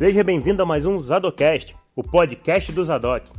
Seja bem-vindo a mais um Zadocast, o podcast do Zadok.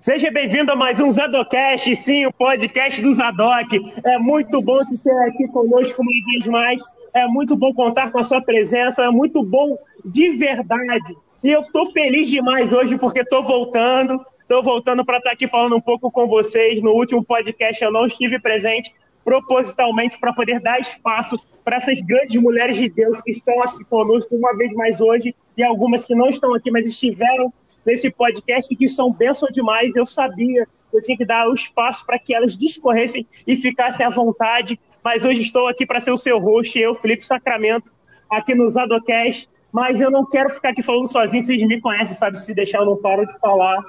Seja bem-vindo a mais um Zadocast, sim, o podcast do Zadok. É muito bom te ter aqui conosco uma vez mais. É muito bom contar com a sua presença, é muito bom de verdade. E eu estou feliz demais hoje porque estou voltando, estou voltando para estar tá aqui falando um pouco com vocês. No último podcast eu não estive presente, propositalmente para poder dar espaço para essas grandes mulheres de Deus que estão aqui conosco uma vez mais hoje e algumas que não estão aqui, mas estiveram nesse podcast que são bênção demais. Eu sabia que eu tinha que dar o espaço para que elas discorressem e ficassem à vontade, mas hoje estou aqui para ser o seu host, eu, Felipe Sacramento, aqui no Zadocast, mas eu não quero ficar aqui falando sozinho, vocês me conhecem, sabe? Se deixar eu não paro de falar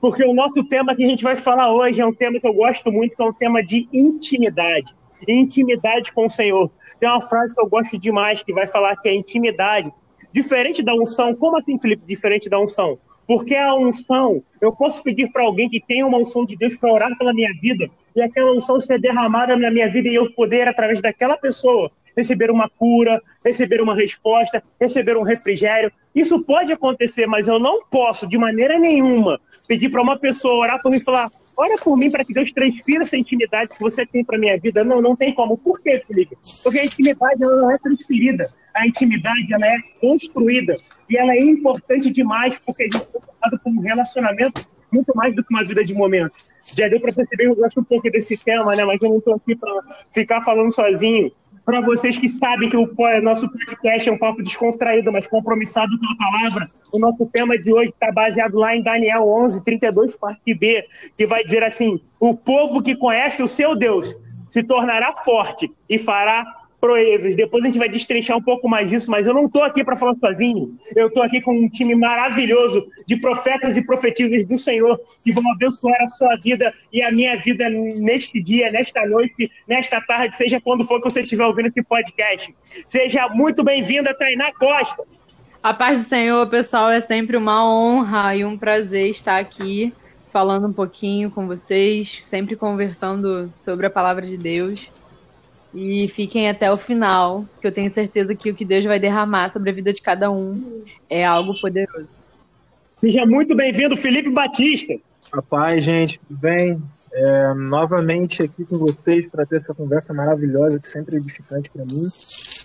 porque o nosso tema que a gente vai falar hoje é um tema que eu gosto muito, que é um tema de intimidade. Intimidade com o Senhor. Tem uma frase que eu gosto demais que vai falar que é intimidade. Diferente da unção, como assim, Felipe? Diferente da unção? Porque a unção, eu posso pedir para alguém que tenha uma unção de Deus para orar pela minha vida, e aquela unção ser derramada na minha vida e eu poder, através daquela pessoa, receber uma cura, receber uma resposta, receber um refrigério. Isso pode acontecer, mas eu não posso, de maneira nenhuma, pedir para uma pessoa orar por mim e falar: ora por mim para que Deus transfira essa intimidade que você tem para minha vida. Não, não tem como. Por quê, Felipe? Porque a intimidade não é transferida. A intimidade ela é construída. E ela é importante demais porque a gente é formado como um relacionamento muito mais do que uma vida de momento. Já deu para perceber, eu gosto um pouco desse tema, né? Mas eu não estou aqui para ficar falando sozinho para vocês que sabem que o nosso podcast é um papo descontraído, mas compromissado com a palavra, o nosso tema de hoje está baseado lá em Daniel 11, 32, parte B, que vai dizer assim: O povo que conhece o seu Deus se tornará forte e fará proezas. Depois a gente vai destrinchar um pouco mais disso, mas eu não estou aqui para falar sozinho. Eu estou aqui com um time maravilhoso de profetas e profetisas do Senhor que vão abençoar a sua vida e a minha vida neste dia, nesta noite, nesta tarde, seja quando for que você estiver ouvindo esse podcast. Seja muito bem-vinda, Tainá Costa. A paz do Senhor, pessoal, é sempre uma honra e um prazer estar aqui falando um pouquinho com vocês, sempre conversando sobre a palavra de Deus. E fiquem até o final, que eu tenho certeza que o que Deus vai derramar sobre a vida de cada um é algo poderoso. Seja muito bem-vindo, Felipe Batista. Rapaz, gente, tudo bem? É, novamente aqui com vocês para ter essa conversa maravilhosa, que sempre é edificante para mim.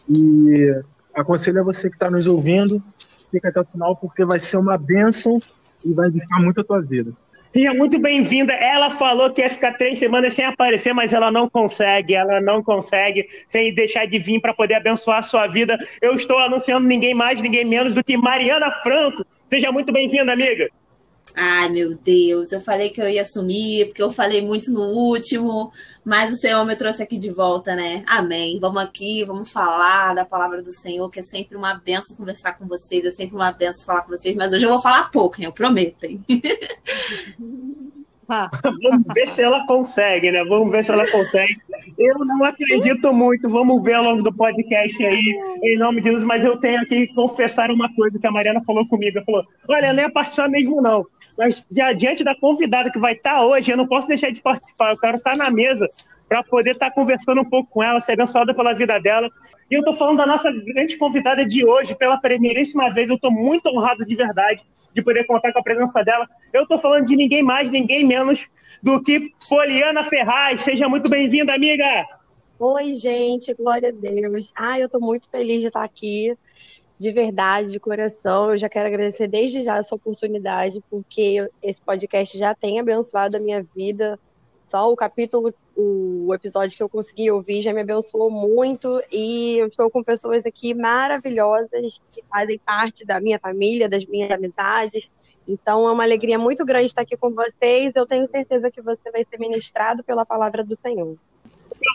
E aconselho a você que está nos ouvindo, fica até o final, porque vai ser uma bênção e vai edificar muito a tua vida. Seja muito bem-vinda. Ela falou que ia ficar três semanas sem aparecer, mas ela não consegue. Ela não consegue sem deixar de vir para poder abençoar a sua vida. Eu estou anunciando ninguém mais, ninguém menos do que Mariana Franco. Seja muito bem-vinda, amiga. Ai, meu Deus, eu falei que eu ia sumir, porque eu falei muito no último, mas o Senhor me trouxe aqui de volta, né? Amém. Vamos aqui, vamos falar da palavra do Senhor, que é sempre uma benção conversar com vocês, é sempre uma benção falar com vocês, mas hoje eu vou falar pouco, hein? Eu prometo, hein? Vamos ver se ela consegue, né? Vamos ver se ela consegue. Eu não acredito muito. Vamos ver ao longo do podcast aí, em nome de Deus. Mas eu tenho que confessar uma coisa que a Mariana falou comigo. Ela falou: Olha, não é participar mesmo, não. Mas diante da convidada que vai estar hoje, eu não posso deixar de participar. Eu quero estar na mesa para poder estar tá conversando um pouco com ela, ser abençoada pela vida dela. E eu estou falando da nossa grande convidada de hoje, pela primeiríssima vez. Eu estou muito honrado de verdade de poder contar com a presença dela. Eu estou falando de ninguém mais, ninguém menos do que Poliana Ferraz. Seja muito bem-vinda, amiga! Oi, gente, glória a Deus. Ah, eu estou muito feliz de estar aqui, de verdade, de coração. Eu já quero agradecer desde já essa oportunidade, porque esse podcast já tem abençoado a minha vida. Só o capítulo o episódio que eu consegui ouvir já me abençoou muito e eu estou com pessoas aqui maravilhosas que fazem parte da minha família, das minhas amizades. Então é uma alegria muito grande estar aqui com vocês. Eu tenho certeza que você vai ser ministrado pela palavra do Senhor.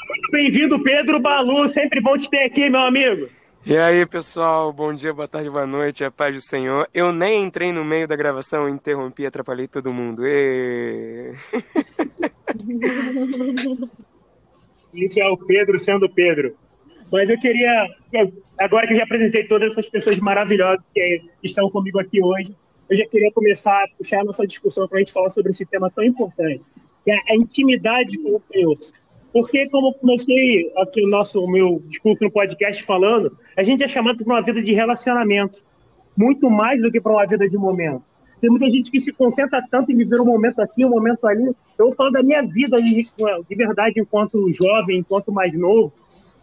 Muito bem-vindo, Pedro Balu. Sempre bom te ter aqui, meu amigo. E aí, pessoal, bom dia, boa tarde, boa noite, a paz do Senhor. Eu nem entrei no meio da gravação, interrompi atrapalhei todo mundo. E... Isso é o Pedro sendo Pedro. Mas eu queria, agora que eu já apresentei todas essas pessoas maravilhosas que estão comigo aqui hoje, eu já queria começar a puxar a nossa discussão para a gente falar sobre esse tema tão importante, que é a intimidade com o Deus. Porque, como eu comecei aqui o nosso o meu discurso no podcast falando, a gente é chamado para uma vida de relacionamento, muito mais do que para uma vida de momento. Tem muita gente que se concentra tanto em viver um momento aqui, um momento ali. Eu falo da minha vida de, de verdade, enquanto jovem, enquanto mais novo,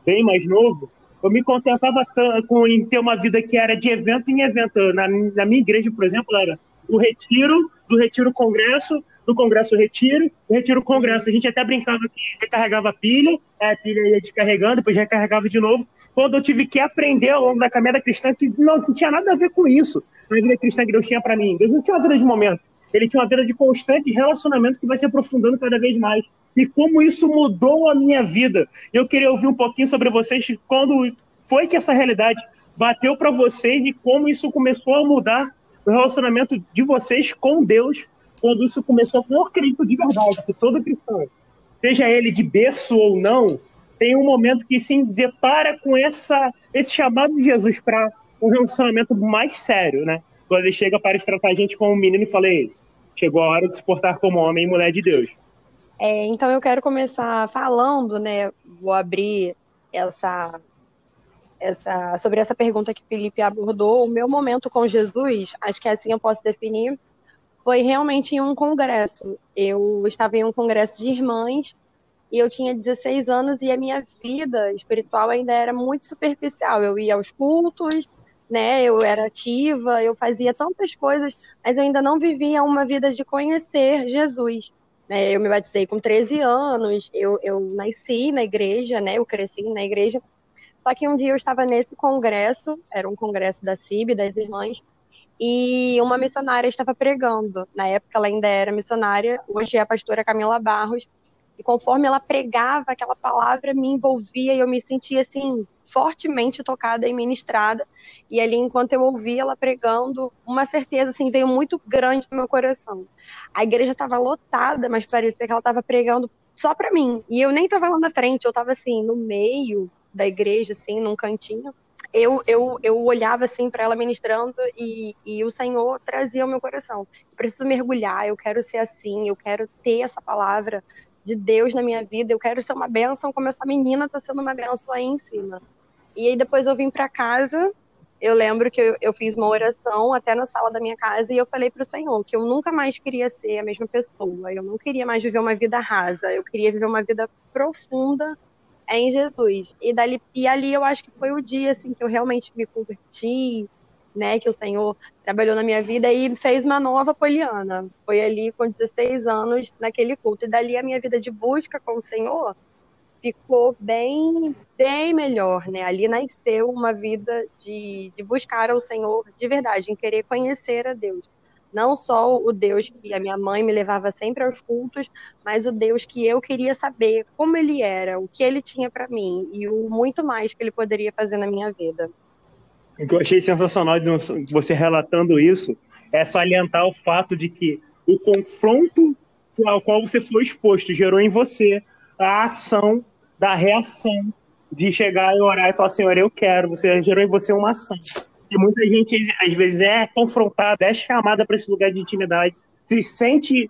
bem mais novo. Eu me contentava com em ter uma vida que era de evento em evento. Na, na minha igreja, por exemplo, era o retiro, do retiro congresso, do congresso retiro, retiro congresso. A gente até brincava que recarregava a pilha, a pilha ia descarregando, depois recarregava de novo. Quando eu tive que aprender ao longo da caminhada cristã que não, não tinha nada a ver com isso na vida cristã que Deus tinha para mim. Deus não tinha uma vida de momento. Ele tinha uma vida de constante relacionamento que vai se aprofundando cada vez mais. E como isso mudou a minha vida. Eu queria ouvir um pouquinho sobre vocês, quando foi que essa realidade bateu para vocês e como isso começou a mudar o relacionamento de vocês com Deus, quando isso começou por Cristo de verdade, que todo cristão, seja ele de berço ou não, tem um momento que se depara com essa, esse chamado de Jesus para um relacionamento mais sério, né? Quando ele chega para tratar a gente como um menino e fala, chegou a hora de se portar como homem e mulher de Deus. É, então eu quero começar falando, né? Vou abrir essa, essa sobre essa pergunta que Felipe abordou. O meu momento com Jesus, acho que assim eu posso definir, foi realmente em um congresso. Eu estava em um congresso de irmãs e eu tinha 16 anos e a minha vida espiritual ainda era muito superficial. Eu ia aos cultos, né? Eu era ativa, eu fazia tantas coisas, mas eu ainda não vivia uma vida de conhecer Jesus. Né? Eu me batizei com 13 anos, eu, eu nasci na igreja, né? Eu cresci na igreja. Só que um dia eu estava nesse congresso, era um congresso da CIB, das irmãs, e uma missionária estava pregando. Na época ela ainda era missionária, hoje é a pastora Camila Barros, e conforme ela pregava aquela palavra, me envolvia e eu me sentia assim fortemente tocada e ministrada. E ali, enquanto eu ouvia ela pregando, uma certeza assim veio muito grande no meu coração. A igreja estava lotada, mas parecia que ela estava pregando só para mim. E eu nem estava lá na frente, eu estava assim no meio da igreja, assim, num cantinho. Eu, eu, eu olhava assim para ela ministrando e, e o Senhor trazia ao meu coração. Eu preciso mergulhar, eu quero ser assim, eu quero ter essa palavra de Deus na minha vida, eu quero ser uma bênção como essa menina está sendo uma bênção aí em cima. E aí depois eu vim para casa, eu lembro que eu, eu, fiz uma oração até na sala da minha casa e eu falei para o Senhor que eu nunca mais queria ser a mesma pessoa, eu não queria mais viver uma vida rasa, eu queria viver uma vida profunda em Jesus. E, dali, e ali eu acho que foi o dia assim, que eu realmente me converti, né, que o Senhor trabalhou na minha vida e fez uma nova Poliana. Foi ali com 16 anos naquele culto. E dali a minha vida de busca com o Senhor ficou bem, bem melhor, né? Ali nasceu uma vida de, de buscar ao Senhor de verdade, em querer conhecer a Deus. Não só o Deus que a minha mãe me levava sempre aos cultos, mas o Deus que eu queria saber como ele era, o que ele tinha para mim e o muito mais que ele poderia fazer na minha vida. O que eu achei sensacional de você relatando isso é salientar o fato de que o confronto ao qual você foi exposto gerou em você a ação da reação de chegar e orar e falar, Senhor, eu quero. Você gerou em você uma ação. E muita gente, às vezes, é confrontada, é chamada para esse lugar de intimidade, se sente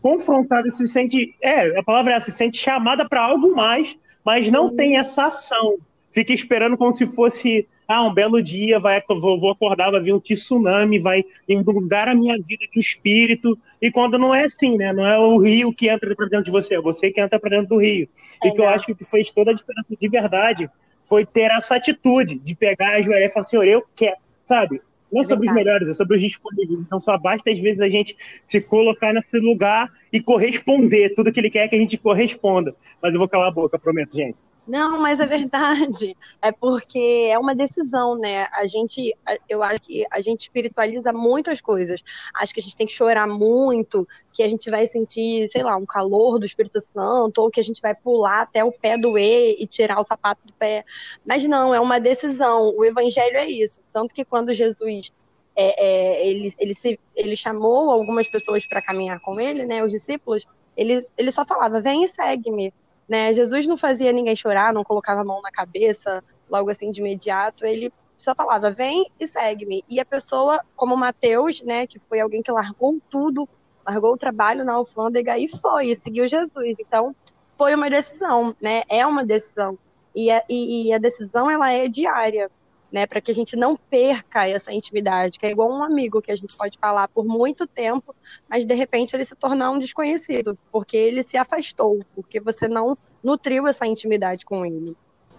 confrontada, se sente. É, a palavra é se sente chamada para algo mais, mas não tem essa ação fica esperando como se fosse ah, um belo dia, vai, vou, vou acordar, vai vir um tsunami, vai inundar a minha vida de espírito. E quando não é assim, né? Não é o rio que entra para dentro de você, é você que entra para dentro do rio. É, e que eu acho que fez toda a diferença de verdade foi ter essa atitude de pegar a joelha e falar, Senhor, eu quero, sabe? Não é sobre os melhores, é sobre os disponíveis. Então só basta, às vezes, a gente se colocar nesse lugar e corresponder. Tudo que ele quer é que a gente corresponda. Mas eu vou calar a boca, prometo, gente. Não, mas é verdade. É porque é uma decisão, né? A gente, eu acho que a gente espiritualiza muitas coisas. Acho que a gente tem que chorar muito, que a gente vai sentir, sei lá, um calor do Espírito Santo, ou que a gente vai pular até o pé doer e tirar o sapato do pé. Mas não, é uma decisão. O evangelho é isso. Tanto que quando Jesus é, é, ele, ele, se, ele chamou algumas pessoas para caminhar com ele, né? Os discípulos, ele, ele só falava: vem e segue-me. Né? Jesus não fazia ninguém chorar, não colocava a mão na cabeça, logo assim de imediato. Ele só falava, vem e segue-me. E a pessoa, como Mateus, né, que foi alguém que largou tudo, largou o trabalho na alfândega e foi, e seguiu Jesus. Então, foi uma decisão, né? É uma decisão. E a, e, e a decisão, ela é diária, né? Para que a gente não perca essa intimidade, que é igual um amigo que a gente pode falar por muito tempo, mas de repente ele se tornar um desconhecido, porque ele se afastou, porque você não nutriu essa intimidade com ele.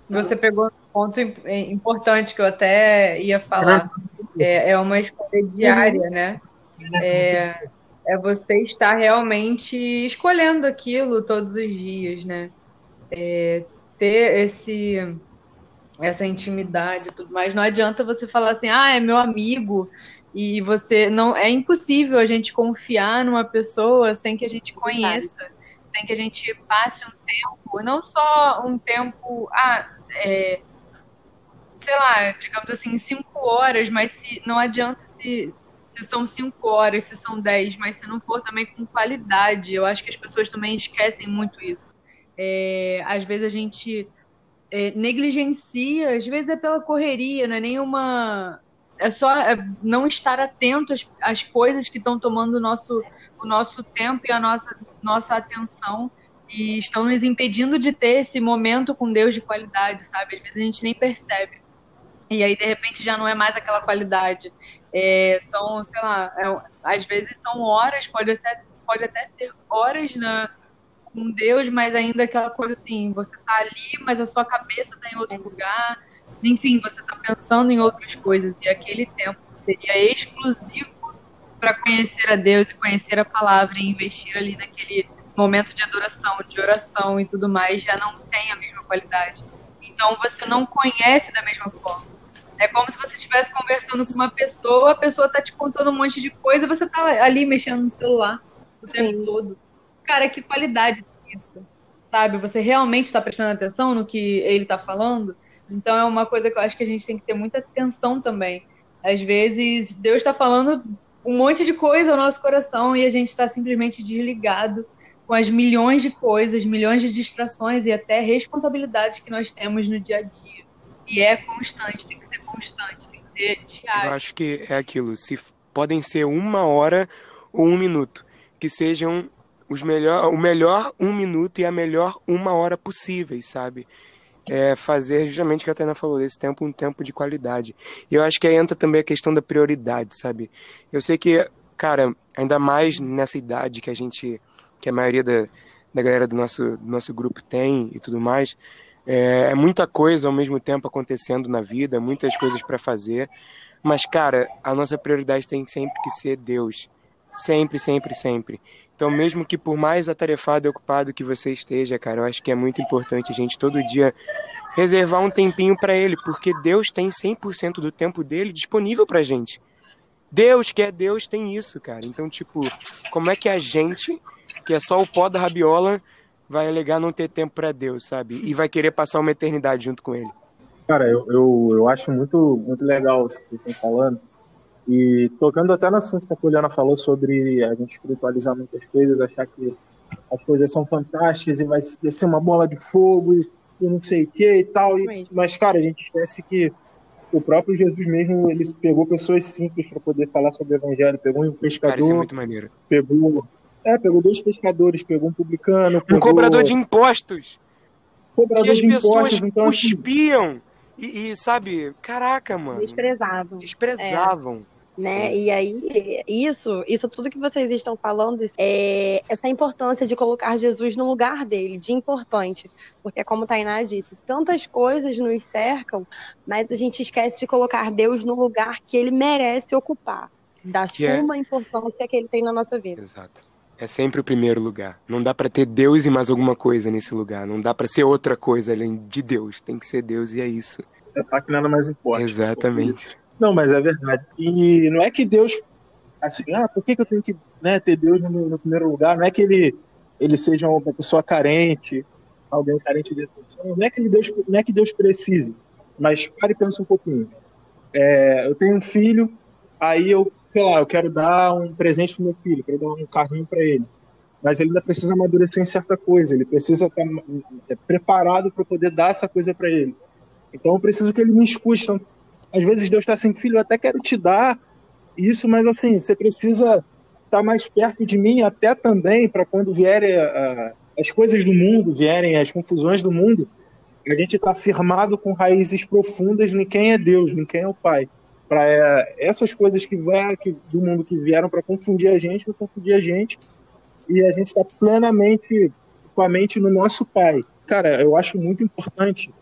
Você pegou um ponto importante que eu até ia falar. É, é uma escolha diária, né? É, é você estar realmente escolhendo aquilo todos os dias, né? É, ter esse essa intimidade e tudo mais. Não adianta você falar assim, ah, é meu amigo, e você não é impossível a gente confiar numa pessoa sem que a gente conheça, sem que a gente passe um tempo, não só um tempo, ah, é, sei lá, digamos assim, cinco horas, mas se não adianta se se são cinco horas, se são dez, mas se não for também com qualidade, eu acho que as pessoas também esquecem muito isso. É, às vezes a gente é, negligencia, às vezes é pela correria, não é nenhuma. É só é não estar atento às, às coisas que estão tomando o nosso, o nosso tempo e a nossa, nossa atenção e estão nos impedindo de ter esse momento com Deus de qualidade, sabe? Às vezes a gente nem percebe. E aí, de repente, já não é mais aquela qualidade. É, são, sei lá, é, às vezes são horas, pode, ser, pode até ser horas na, com Deus, mas ainda aquela coisa assim, você tá ali, mas a sua cabeça tá em outro lugar, enfim, você tá pensando em outras coisas, e aquele tempo seria exclusivo para conhecer a Deus e conhecer a palavra e investir ali naquele momento de adoração, de oração e tudo mais, já não tem a mesma qualidade. Então você não conhece da mesma forma. É como se você estivesse conversando com uma pessoa, a pessoa tá te contando um monte de coisa, você tá ali mexendo no celular o tempo todo. Cara, que qualidade isso, sabe? Você realmente está prestando atenção no que ele está falando? Então é uma coisa que eu acho que a gente tem que ter muita atenção também. Às vezes Deus está falando um monte de coisa ao nosso coração e a gente está simplesmente desligado com as milhões de coisas, milhões de distrações e até responsabilidades que nós temos no dia a dia. E é constante, tem que ser constante, tem que ser diário. Eu acho que é aquilo, se podem ser uma hora ou um minuto, que sejam os melhor, o melhor um minuto e a melhor uma hora possíveis, sabe? É fazer justamente o que a Tainá falou, desse tempo um tempo de qualidade. E eu acho que aí entra também a questão da prioridade, sabe? Eu sei que, cara, ainda mais nessa idade que a gente, que a maioria da, da galera do nosso, do nosso grupo tem e tudo mais, é, é muita coisa ao mesmo tempo acontecendo na vida, muitas coisas para fazer. Mas, cara, a nossa prioridade tem sempre que ser Deus. Sempre, sempre, sempre. Então, mesmo que por mais atarefado e ocupado que você esteja, cara, eu acho que é muito importante a gente todo dia reservar um tempinho para ele, porque Deus tem 100% do tempo dele disponível pra gente. Deus, que é Deus, tem isso, cara. Então, tipo, como é que a gente, que é só o pó da rabiola, vai alegar não ter tempo para Deus, sabe? E vai querer passar uma eternidade junto com ele? Cara, eu, eu, eu acho muito, muito legal o que vocês estão falando e tocando até no assunto que a Poliana falou sobre a gente espiritualizar muitas coisas, achar que as coisas são fantásticas e vai descer uma bola de fogo e, e não sei o que e tal. E, mas, cara, a gente esquece que o próprio Jesus mesmo, ele pegou pessoas simples para poder falar sobre o evangelho. Pegou um pescador. Cara, isso é muito maneiro. Pegou. É, pegou dois pescadores, pegou um publicano. Pegou... Um cobrador de impostos. Cobrador que as de pessoas impostos, então, assim, cuspiam. E, e, sabe, caraca, mano. Desprezavam. Desprezavam. É né? Sim. E aí, isso, isso tudo que vocês estão falando, é essa importância de colocar Jesus no lugar dele, de importante. Porque, como Tainá disse, tantas coisas nos cercam, mas a gente esquece de colocar Deus no lugar que ele merece ocupar, da que é suma é... importância que ele tem na nossa vida. Exato. É sempre o primeiro lugar. Não dá para ter Deus e mais alguma coisa nesse lugar. Não dá para ser outra coisa além de Deus. Tem que ser Deus e é isso. É tá que nada mais importa. Exatamente. Não, mas é verdade. E não é que Deus, assim, ah, por que, que eu tenho que né, ter Deus no, no, primeiro lugar? Não é que ele, ele seja uma pessoa carente, alguém carente de atenção. Não é que, Deus, não é que Deus precise. Mas pare e pense um pouquinho. É, eu tenho um filho, aí eu, sei lá, eu quero dar um presente pro meu filho, quero dar um carrinho para ele. Mas ele ainda precisa amadurecer em certa coisa, ele precisa estar é, preparado para poder dar essa coisa para ele. Então eu preciso que ele me escute. Às vezes Deus está assim, filho, eu até quero te dar isso, mas assim, você precisa estar tá mais perto de mim até também para quando vier a, as coisas do mundo vierem, as confusões do mundo, a gente está firmado com raízes profundas em quem é Deus, em quem é o Pai. Para é, essas coisas que, vai, que do mundo que vieram para confundir a gente, para confundir a gente, e a gente está plenamente com a mente no nosso Pai. Cara, eu acho muito importante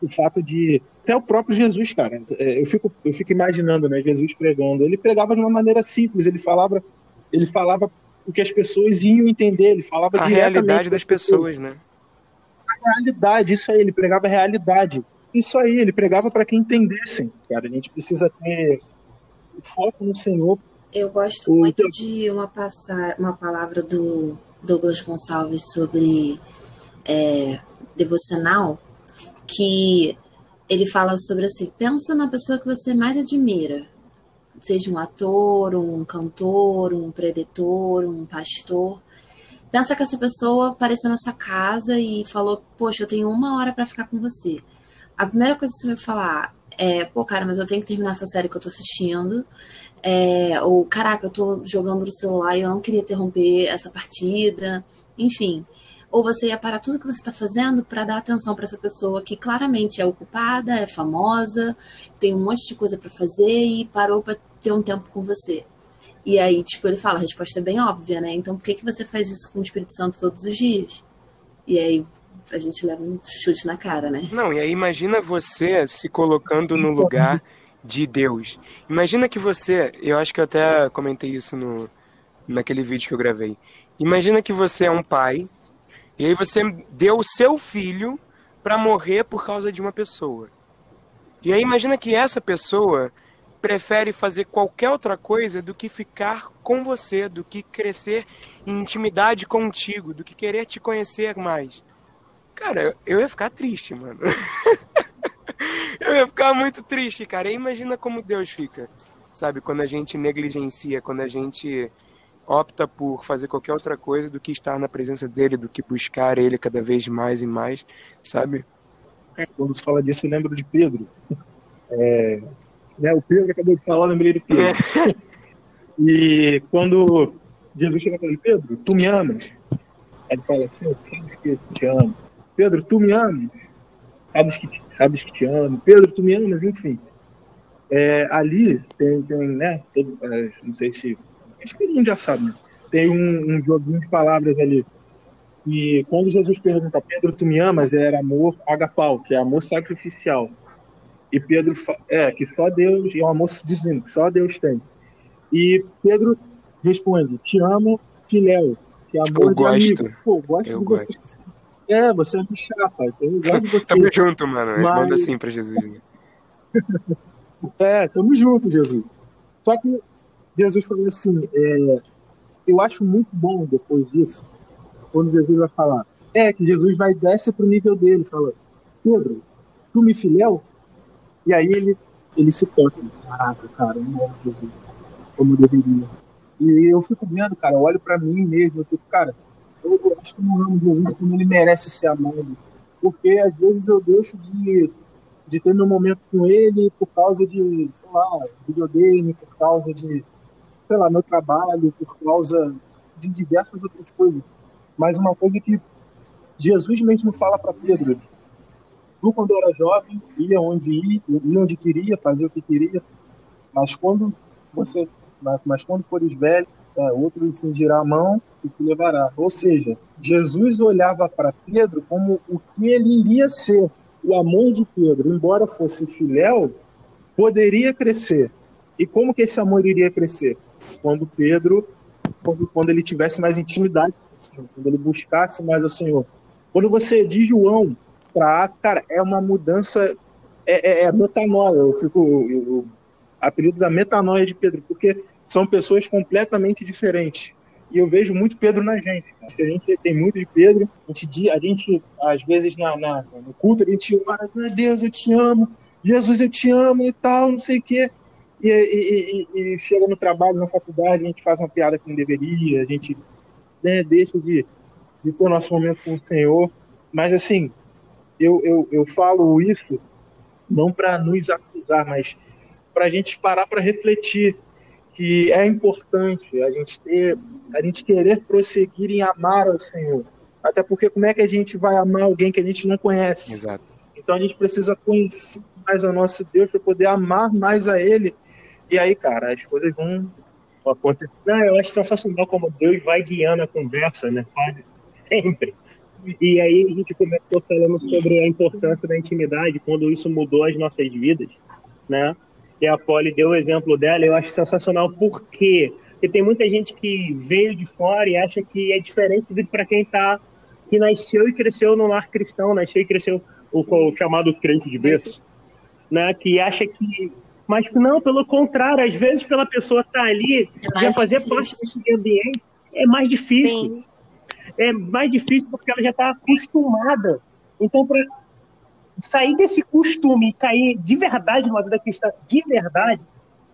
o fato de até o próprio Jesus, cara. É, eu fico, eu fico imaginando, né, Jesus pregando. Ele pregava de uma maneira simples. Ele falava, ele falava o que as pessoas iam entender. Ele falava a realidade das pessoas, pessoas, né? A realidade, isso aí. Ele pregava a realidade. Isso aí. Ele pregava para que entendessem. Cara, a gente precisa ter foco no Senhor. Eu gosto o muito de uma passar, uma palavra do Douglas Gonçalves sobre é, devocional que ele fala sobre assim, pensa na pessoa que você mais admira, seja um ator, um cantor, um predetor, um pastor. Pensa que essa pessoa apareceu na sua casa e falou: Poxa, eu tenho uma hora para ficar com você. A primeira coisa que você vai falar é: Pô, cara, mas eu tenho que terminar essa série que eu tô assistindo. É, ou, caraca, eu tô jogando no celular e eu não queria interromper essa partida. Enfim, ou você ia parar tudo que você está fazendo para dar atenção para essa pessoa que claramente é ocupada, é famosa, tem um monte de coisa para fazer e parou para ter um tempo com você. E aí, tipo, ele fala, a resposta é bem óbvia, né? Então, por que, que você faz isso com o Espírito Santo todos os dias? E aí, a gente leva um chute na cara, né? Não, e aí imagina você se colocando no lugar de Deus. Imagina que você, eu acho que eu até comentei isso no, naquele vídeo que eu gravei. Imagina que você é um pai e aí você deu o seu filho para morrer por causa de uma pessoa. E aí imagina que essa pessoa prefere fazer qualquer outra coisa do que ficar com você, do que crescer em intimidade contigo, do que querer te conhecer mais. Cara, eu ia ficar triste, mano. eu ia ficar muito triste, cara. E imagina como Deus fica, sabe? Quando a gente negligencia, quando a gente opta por fazer qualquer outra coisa do que estar na presença dele, do que buscar ele cada vez mais e mais, sabe? É, quando se fala disso, eu lembro de Pedro. É, né, o Pedro acabou de falar, lembrei de Pedro. É. e quando Jesus chega para ele, Pedro, tu me amas? Ele fala assim, eu sabes que te amo. Pedro, tu me amas? Sabes que, sabes que te amo. Pedro, tu me amas? Enfim. É, ali tem, tem né, todo, é, não sei se acho que todo mundo já sabe, né? Tem um, um, joguinho de palavras ali. E quando Jesus pergunta, Pedro, tu me amas? Era amor agapau, que é amor sacrificial. E Pedro, é, que só Deus, e é um amor divino, que só Deus tem. E Pedro responde, te amo, filéu, que é amor eu de gosto. amigo. Pô, gosto eu de gosto. você. É, você é um chapa, então eu gosto de você. tamo junto, mano. Mas... Manda assim pra Jesus. Né? é, tamo junto, Jesus. Só que Jesus falou assim: é, eu acho muito bom depois disso, quando Jesus vai falar, é que Jesus vai descer para o nível dele, fala, Pedro, tu me filéu? E aí ele, ele se toca, caraca, cara, eu não amo Jesus como deveria. E eu fico vendo, cara, eu olho para mim mesmo, eu fico, cara, eu, acho que não amo Jesus como ele merece ser amado. Porque às vezes eu deixo de, de ter meu momento com ele por causa de, sei lá, videogame, por causa de sei lá, meu trabalho, por causa de diversas outras coisas. Mas uma coisa que Jesus mesmo fala para Pedro: tu, quando era jovem, ia onde ia, ia onde queria, fazia o que queria, mas quando você, mas quando fores velho, é, outro cindirá a mão e te levará. Ou seja, Jesus olhava para Pedro como o que ele iria ser. O amor de Pedro, embora fosse filéu, poderia crescer. E como que esse amor iria crescer? Quando Pedro, quando, quando ele tivesse mais intimidade, quando ele buscasse mais o Senhor. Quando você de João para cara, é uma mudança, é, é, é metanoia. Eu fico, o apelido da metanoia de Pedro, porque são pessoas completamente diferentes. E eu vejo muito Pedro na gente. Acho que a gente tem muito de Pedro. A gente, a gente às vezes, na, na no culto, a gente ora, meu Deus, eu te amo. Jesus, eu te amo e tal, não sei o quê. E, e, e, e, chega no trabalho, na faculdade, a gente faz uma piada que não deveria, a gente né, deixa de, de ter o nosso momento com o Senhor. Mas, assim, eu, eu, eu falo isso não para nos acusar, mas para a gente parar para refletir que é importante a gente ter, a gente querer prosseguir em amar ao Senhor. Até porque como é que a gente vai amar alguém que a gente não conhece? Exato. Então a gente precisa conhecer mais o nosso Deus para poder amar mais a Ele. E aí, cara, as coisas vão acontecer. Não, eu acho sensacional como Deus vai guiando a conversa, né? Sempre. E aí a gente começou falando sobre a importância da intimidade, quando isso mudou as nossas vidas, né? E a Polly deu o exemplo dela, eu acho sensacional. Por quê? Porque tem muita gente que veio de fora e acha que é diferente do para quem tá que nasceu e cresceu no lar cristão, nasceu e cresceu o, o chamado crente de berço, né? Que acha que mas não, pelo contrário, às vezes pela pessoa estar tá ali, É já fazer difícil. parte desse ambiente, é mais difícil Sim. é mais difícil porque ela já está acostumada. Então, para sair desse costume e cair de verdade numa vida cristã, de verdade,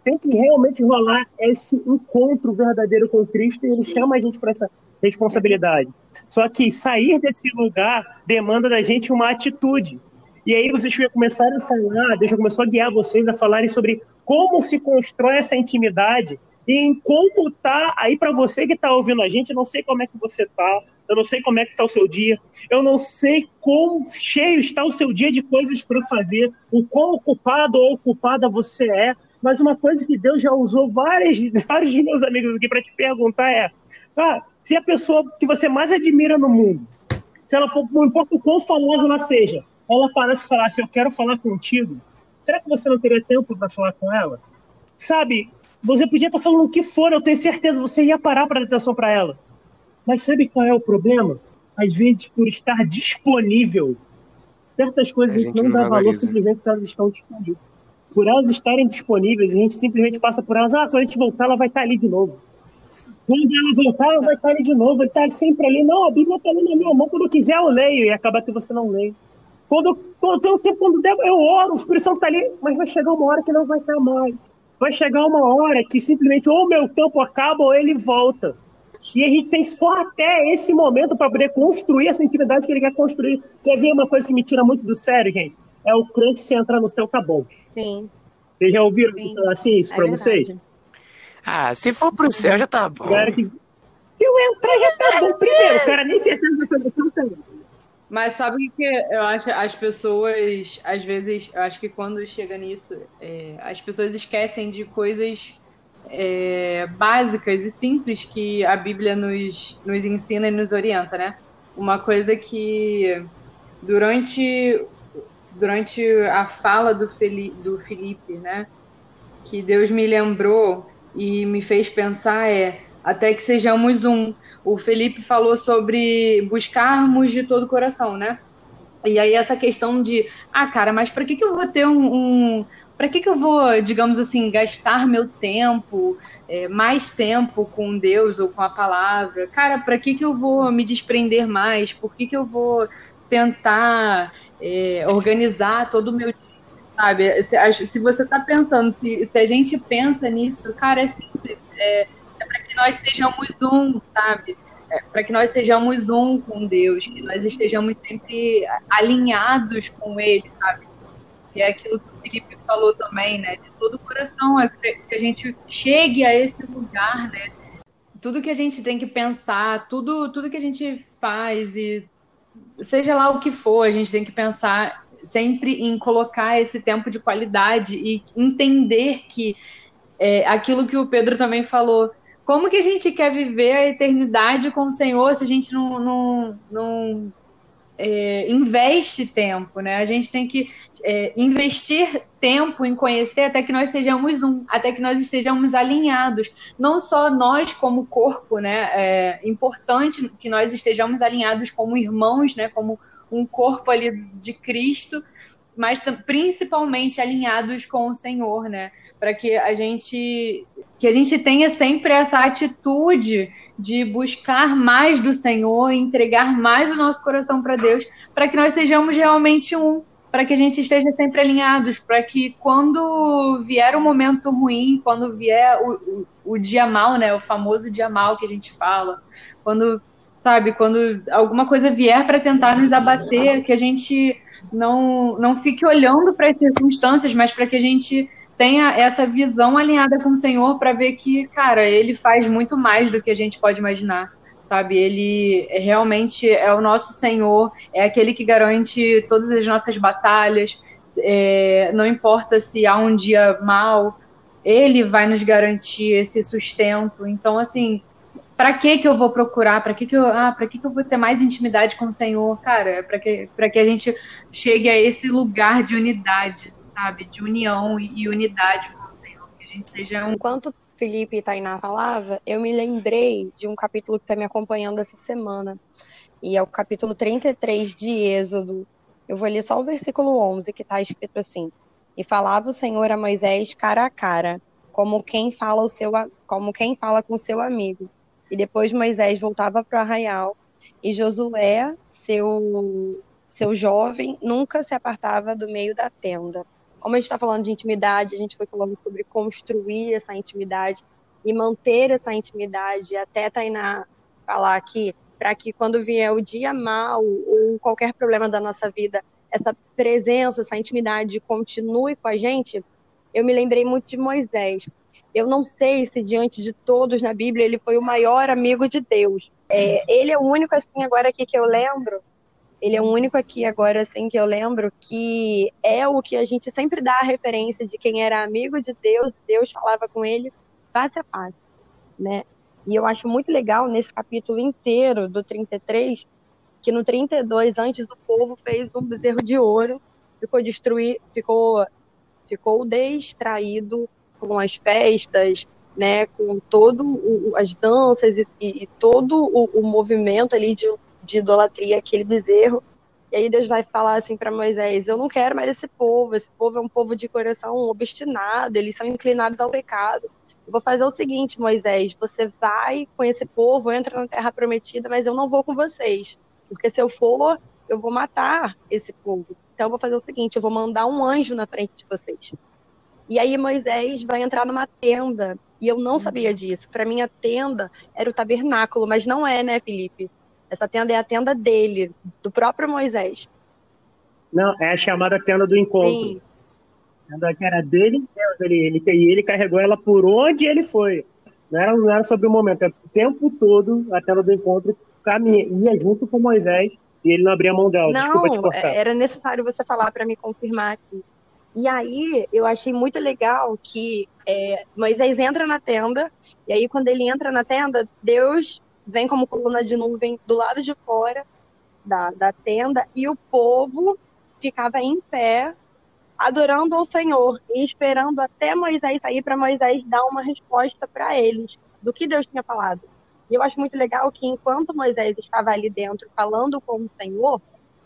tem que realmente rolar esse encontro verdadeiro com Cristo e ele Sim. chama a gente para essa responsabilidade. Só que sair desse lugar demanda da gente uma atitude. E aí vocês começaram a falar, Deus já começou a guiar vocês a falarem sobre como se constrói essa intimidade e em como tá aí para você que tá ouvindo a gente, eu não sei como é que você tá, eu não sei como é que tá o seu dia, eu não sei quão cheio está o seu dia de coisas para fazer, o quão ocupado ou ocupada você é, mas uma coisa que Deus já usou várias, vários dos meus amigos aqui para te perguntar é, ah, se a pessoa que você mais admira no mundo, se ela for, não importa o quão famosa ela seja, ela parasse e falasse, eu quero falar contigo, será que você não teria tempo para falar com ela? Sabe, você podia estar falando o que for, eu tenho certeza, você ia parar para dar atenção para ela. Mas sabe qual é o problema? Às vezes, por estar disponível, certas coisas A a gente não dá valor valoriza. simplesmente porque elas estão disponíveis. Por elas estarem disponíveis, a gente simplesmente passa por elas, ah, quando a gente voltar, ela vai estar ali de novo. Quando ela voltar, ela vai estar ali de novo, ele está sempre ali. Não, a Bíblia está ali na minha mão, quando eu quiser eu leio, e acaba que você não lê. Quando, quando tem um tempo, quando der, eu oro, o Espírito Santo está ali, mas vai chegar uma hora que não vai estar mais. Vai chegar uma hora que simplesmente ou o meu tempo acaba ou ele volta. E a gente tem só até esse momento para poder construir essa intimidade que ele quer construir. Quer ver uma coisa que me tira muito do sério, gente? É o crente se entrar no céu, tá bom. Sim. Vocês já ouviram Sim. assim isso É para vocês? Ah, se for pro céu já tá bom. Que. Se eu entrar já tá bom. Primeiro, o cara nem certeza dessa missão tem. Mas sabe que eu acho? As pessoas, às vezes, eu acho que quando chega nisso, é, as pessoas esquecem de coisas é, básicas e simples que a Bíblia nos, nos ensina e nos orienta, né? Uma coisa que durante, durante a fala do, Feli, do Felipe, né? Que Deus me lembrou e me fez pensar é até que sejamos um. O Felipe falou sobre buscarmos de todo o coração, né? E aí essa questão de, ah, cara, mas para que, que eu vou ter um, um para que, que eu vou, digamos assim, gastar meu tempo, é, mais tempo com Deus ou com a palavra? Cara, para que, que eu vou me desprender mais? Por que, que eu vou tentar é, organizar todo o meu sabe? Se, se você está pensando, se, se a gente pensa nisso, cara, é simples. É, nós sejamos um, sabe? É, para que nós sejamos um com Deus, que nós estejamos sempre alinhados com Ele, sabe? Que é aquilo que o Felipe falou também, né? De todo o coração, é que a gente chegue a esse lugar, né? Tudo que a gente tem que pensar, tudo, tudo que a gente faz e seja lá o que for, a gente tem que pensar sempre em colocar esse tempo de qualidade e entender que é, aquilo que o Pedro também falou, como que a gente quer viver a eternidade com o Senhor se a gente não, não, não é, investe tempo, né? A gente tem que é, investir tempo em conhecer até que nós sejamos um, até que nós estejamos alinhados. Não só nós como corpo, né? É importante que nós estejamos alinhados como irmãos, né? Como um corpo ali de Cristo, mas principalmente alinhados com o Senhor, né? Para que a gente que a gente tenha sempre essa atitude de buscar mais do Senhor, entregar mais o nosso coração para Deus, para que nós sejamos realmente um, para que a gente esteja sempre alinhados, para que quando vier o momento ruim, quando vier o, o, o dia mal, né, o famoso dia mal que a gente fala, quando sabe, quando alguma coisa vier para tentar nos abater, que a gente não não fique olhando para as circunstâncias, mas para que a gente tenha essa visão alinhada com o Senhor para ver que, cara, ele faz muito mais do que a gente pode imaginar, sabe? Ele realmente é o nosso Senhor, é aquele que garante todas as nossas batalhas. É, não importa se há um dia mal, ele vai nos garantir esse sustento. Então, assim, para que que eu vou procurar? Para que que eu, ah, para que que eu vou ter mais intimidade com o Senhor, cara? É para que para que a gente chegue a esse lugar de unidade, sabe? De união e unidade com o Senhor, que a gente seja um Enquanto Felipe e Tainá falava, eu me lembrei de um capítulo que está me acompanhando essa semana. E é o capítulo 33 de Êxodo. Eu vou ler só o versículo 11, que está escrito assim: E falava o Senhor a Moisés cara a cara, como quem fala o seu como quem fala com seu amigo. E depois Moisés voltava para o arraial, e Josué, seu seu jovem, nunca se apartava do meio da tenda como a gente está falando de intimidade, a gente foi falando sobre construir essa intimidade e manter essa intimidade, até Tainá falar aqui, para que quando vier o dia mal ou qualquer problema da nossa vida, essa presença, essa intimidade continue com a gente, eu me lembrei muito de Moisés. Eu não sei se diante de todos na Bíblia ele foi o maior amigo de Deus. É, ele é o único assim agora aqui que eu lembro ele é o único aqui agora, assim, que eu lembro que é o que a gente sempre dá a referência de quem era amigo de Deus, Deus falava com ele face a face, né? E eu acho muito legal nesse capítulo inteiro do 33, que no 32 antes o povo fez um bezerro de ouro, ficou destruído, ficou ficou distraído com as festas, né, com todo o, as danças e, e todo o, o movimento ali de de idolatria aquele bezerro. E aí Deus vai falar assim para Moisés: Eu não quero mais esse povo. Esse povo é um povo de coração obstinado, eles são inclinados ao pecado. Eu vou fazer o seguinte, Moisés: Você vai com esse povo, entra na terra prometida, mas eu não vou com vocês. Porque se eu for, eu vou matar esse povo. Então eu vou fazer o seguinte: eu vou mandar um anjo na frente de vocês. E aí Moisés vai entrar numa tenda. E eu não sabia disso. Para mim, a tenda era o tabernáculo, mas não é, né, Felipe? Essa tenda é a tenda dele, do próprio Moisés. Não, é a chamada tenda do encontro. Sim. A tenda que era dele e Deus. Ele, ele, e ele carregou ela por onde ele foi. Não era, não era sobre o momento, é o tempo todo a tenda do encontro caminha, ia junto com Moisés e ele não abria a mão dela. Não, Desculpa te cortar. era necessário você falar para me confirmar aqui. E aí eu achei muito legal que é, Moisés entra na tenda, e aí quando ele entra na tenda, Deus vem como coluna de nuvem do lado de fora da, da tenda e o povo ficava em pé adorando ao Senhor e esperando até Moisés sair para Moisés dar uma resposta para eles do que Deus tinha falado. E eu acho muito legal que enquanto Moisés estava ali dentro falando com o Senhor,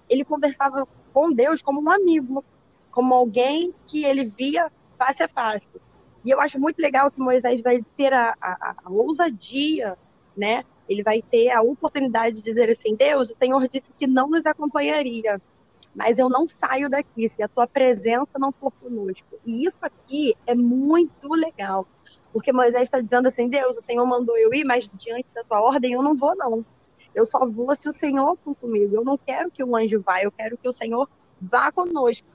ele conversava com Deus como um amigo, como alguém que ele via face a face. E eu acho muito legal que Moisés vai ter a, a, a ousadia, né, ele vai ter a oportunidade de dizer assim: Deus, o Senhor disse que não nos acompanharia, mas eu não saio daqui se a tua presença não for conosco. E isso aqui é muito legal, porque Moisés está dizendo assim: Deus, o Senhor mandou eu ir, mas diante da tua ordem eu não vou, não. Eu só vou se o Senhor for comigo. Eu não quero que o anjo vá, eu quero que o Senhor vá conosco.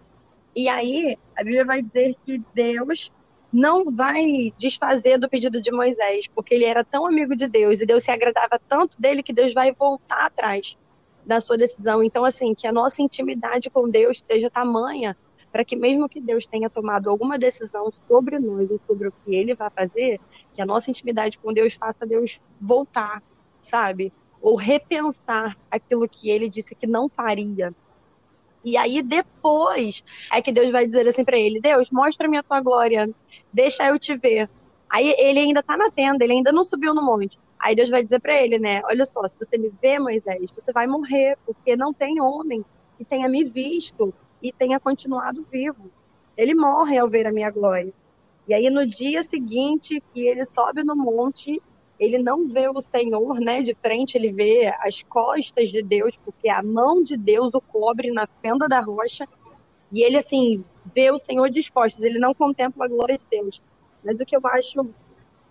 E aí, a Bíblia vai dizer que Deus não vai desfazer do pedido de Moisés, porque ele era tão amigo de Deus e Deus se agradava tanto dele que Deus vai voltar atrás da sua decisão. Então, assim, que a nossa intimidade com Deus esteja tamanha para que mesmo que Deus tenha tomado alguma decisão sobre nós ou sobre o que ele vai fazer, que a nossa intimidade com Deus faça Deus voltar, sabe? Ou repensar aquilo que ele disse que não faria. E aí depois é que Deus vai dizer assim para ele: Deus, mostra-me a tua glória, deixa eu te ver. Aí ele ainda tá na tenda, ele ainda não subiu no monte. Aí Deus vai dizer para ele, né? Olha só, se você me vê, Moisés, você vai morrer, porque não tem homem que tenha me visto e tenha continuado vivo. Ele morre ao ver a minha glória. E aí no dia seguinte que ele sobe no monte, ele não vê o Senhor, né, de frente, ele vê as costas de Deus, porque a mão de Deus o cobre na fenda da rocha, e ele, assim, vê o Senhor disposto, ele não contempla a glória de Deus. Mas o que eu acho,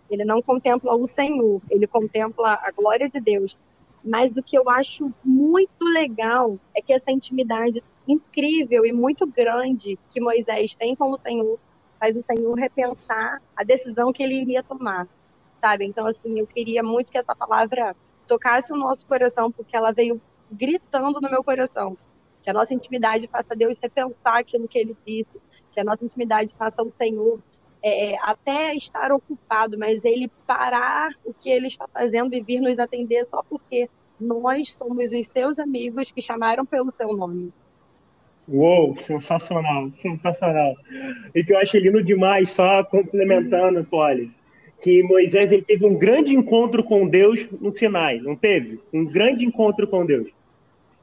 ele não contempla o Senhor, ele contempla a glória de Deus. Mas o que eu acho muito legal é que essa intimidade incrível e muito grande que Moisés tem com o Senhor faz o Senhor repensar a decisão que ele iria tomar sabe? Então, assim, eu queria muito que essa palavra tocasse o nosso coração, porque ela veio gritando no meu coração. Que a nossa intimidade faça Deus repensar aquilo que ele disse, que a nossa intimidade faça o Senhor é, até estar ocupado, mas ele parar o que ele está fazendo e vir nos atender só porque nós somos os seus amigos que chamaram pelo seu nome. Uou, sensacional, sensacional. E que eu acho lindo demais, só complementando, Polly, que Moisés ele teve um grande encontro com Deus no Sinai, não teve? Um grande encontro com Deus.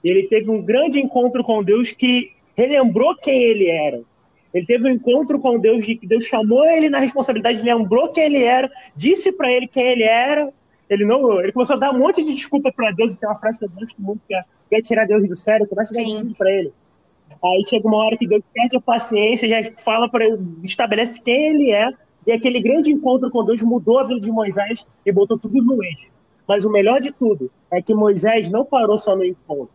Ele teve um grande encontro com Deus que relembrou quem ele era. Ele teve um encontro com Deus, que Deus chamou ele na responsabilidade, lembrou quem ele era, disse para ele quem ele era. Ele não, ele começou a dar um monte de desculpa para Deus, e tem uma frase que eu gosto muito, que é, quer tirar Deus do sério, começa a dar desculpa para ele. Aí chega uma hora que Deus perde a paciência, já fala para ele, estabelece quem ele é, e aquele grande encontro com Deus mudou a vida de Moisés e botou tudo no eixo. Mas o melhor de tudo é que Moisés não parou só no encontro.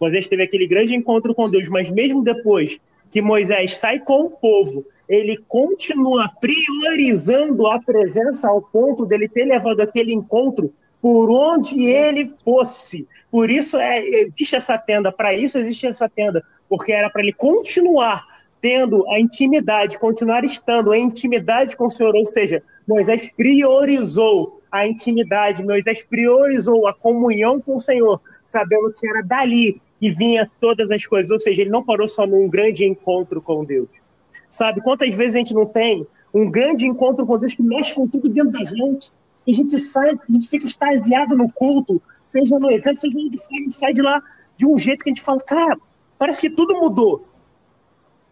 Moisés teve aquele grande encontro com Deus, mas mesmo depois que Moisés sai com o povo, ele continua priorizando a presença ao ponto dele ter levado aquele encontro por onde ele fosse. Por isso é, existe essa tenda, para isso existe essa tenda, porque era para ele continuar tendo a intimidade, continuar estando em intimidade com o Senhor, ou seja, Moisés priorizou a intimidade, Moisés priorizou a comunhão com o Senhor, sabendo que era dali que vinha todas as coisas, ou seja, ele não parou só num grande encontro com Deus. Sabe, quantas vezes a gente não tem um grande encontro com Deus que mexe com tudo dentro da gente, e a gente sai, a gente fica extasiado no culto, seja no evento, seja onde for, a gente sai de lá de um jeito que a gente fala, cara, parece que tudo mudou.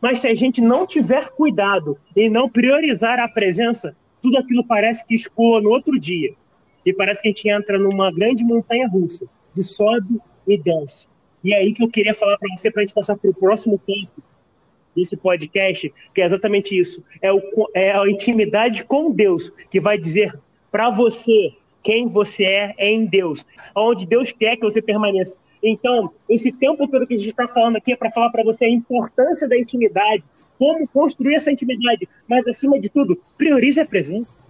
Mas se a gente não tiver cuidado e não priorizar a presença, tudo aquilo parece que escoa no outro dia. E parece que a gente entra numa grande montanha russa, de sobe e desce. E é aí que eu queria falar para você, para a gente passar para o próximo ponto desse podcast, que é exatamente isso. É, o, é a intimidade com Deus que vai dizer para você quem você é em Deus, onde Deus quer que você permaneça. Então, esse tempo todo que a gente está falando aqui é para falar para você a importância da intimidade, como construir essa intimidade, mas acima de tudo, priorize a presença.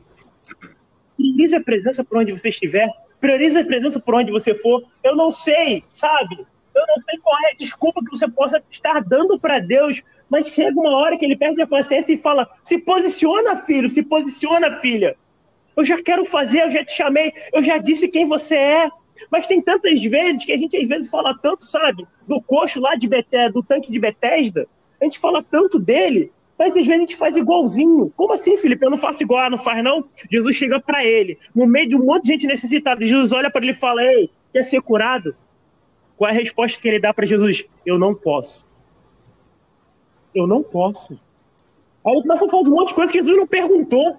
Priorize a presença por onde você estiver, priorize a presença por onde você for. Eu não sei, sabe? Eu não sei qual é a desculpa que você possa estar dando para Deus, mas chega uma hora que ele perde a paciência e fala: se posiciona, filho, se posiciona, filha. Eu já quero fazer, eu já te chamei, eu já disse quem você é. Mas tem tantas vezes que a gente às vezes fala tanto, sabe, do coxo lá de do tanque de Betesda. A gente fala tanto dele, mas às vezes a gente faz igualzinho. Como assim, Felipe? Eu não faço igual, ah, não faz não? Jesus chega para ele, no meio de um monte de gente necessitada. Jesus olha para ele e fala: Ei, quer ser curado? Qual é a resposta que ele dá para Jesus? Eu não posso. Eu não posso. Aí ele começa a falar de um monte de coisa que Jesus não perguntou.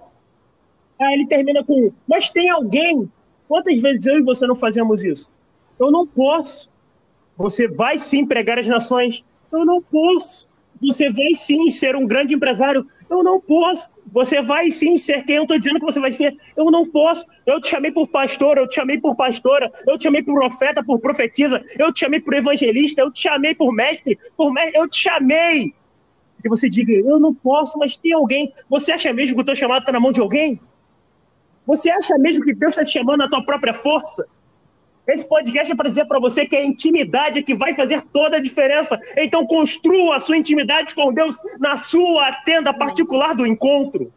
Aí ele termina com: Mas tem alguém? Quantas vezes eu e você não fazemos isso? Eu não posso. Você vai sim pregar as nações? Eu não posso. Você vai sim ser um grande empresário? Eu não posso. Você vai sim ser quem eu estou dizendo que você vai ser. Eu não posso. Eu te chamei por pastor, eu te chamei por pastora, eu te chamei por profeta, por profetisa, eu te chamei por evangelista, eu te chamei por mestre, por mestre, eu te chamei. E você diga, eu não posso, mas tem alguém. Você acha mesmo que o teu chamado está na mão de alguém? Você acha mesmo que Deus está te chamando na tua própria força? Esse podcast é para dizer para você que é a intimidade que vai fazer toda a diferença. Então construa a sua intimidade com Deus na sua tenda particular do encontro.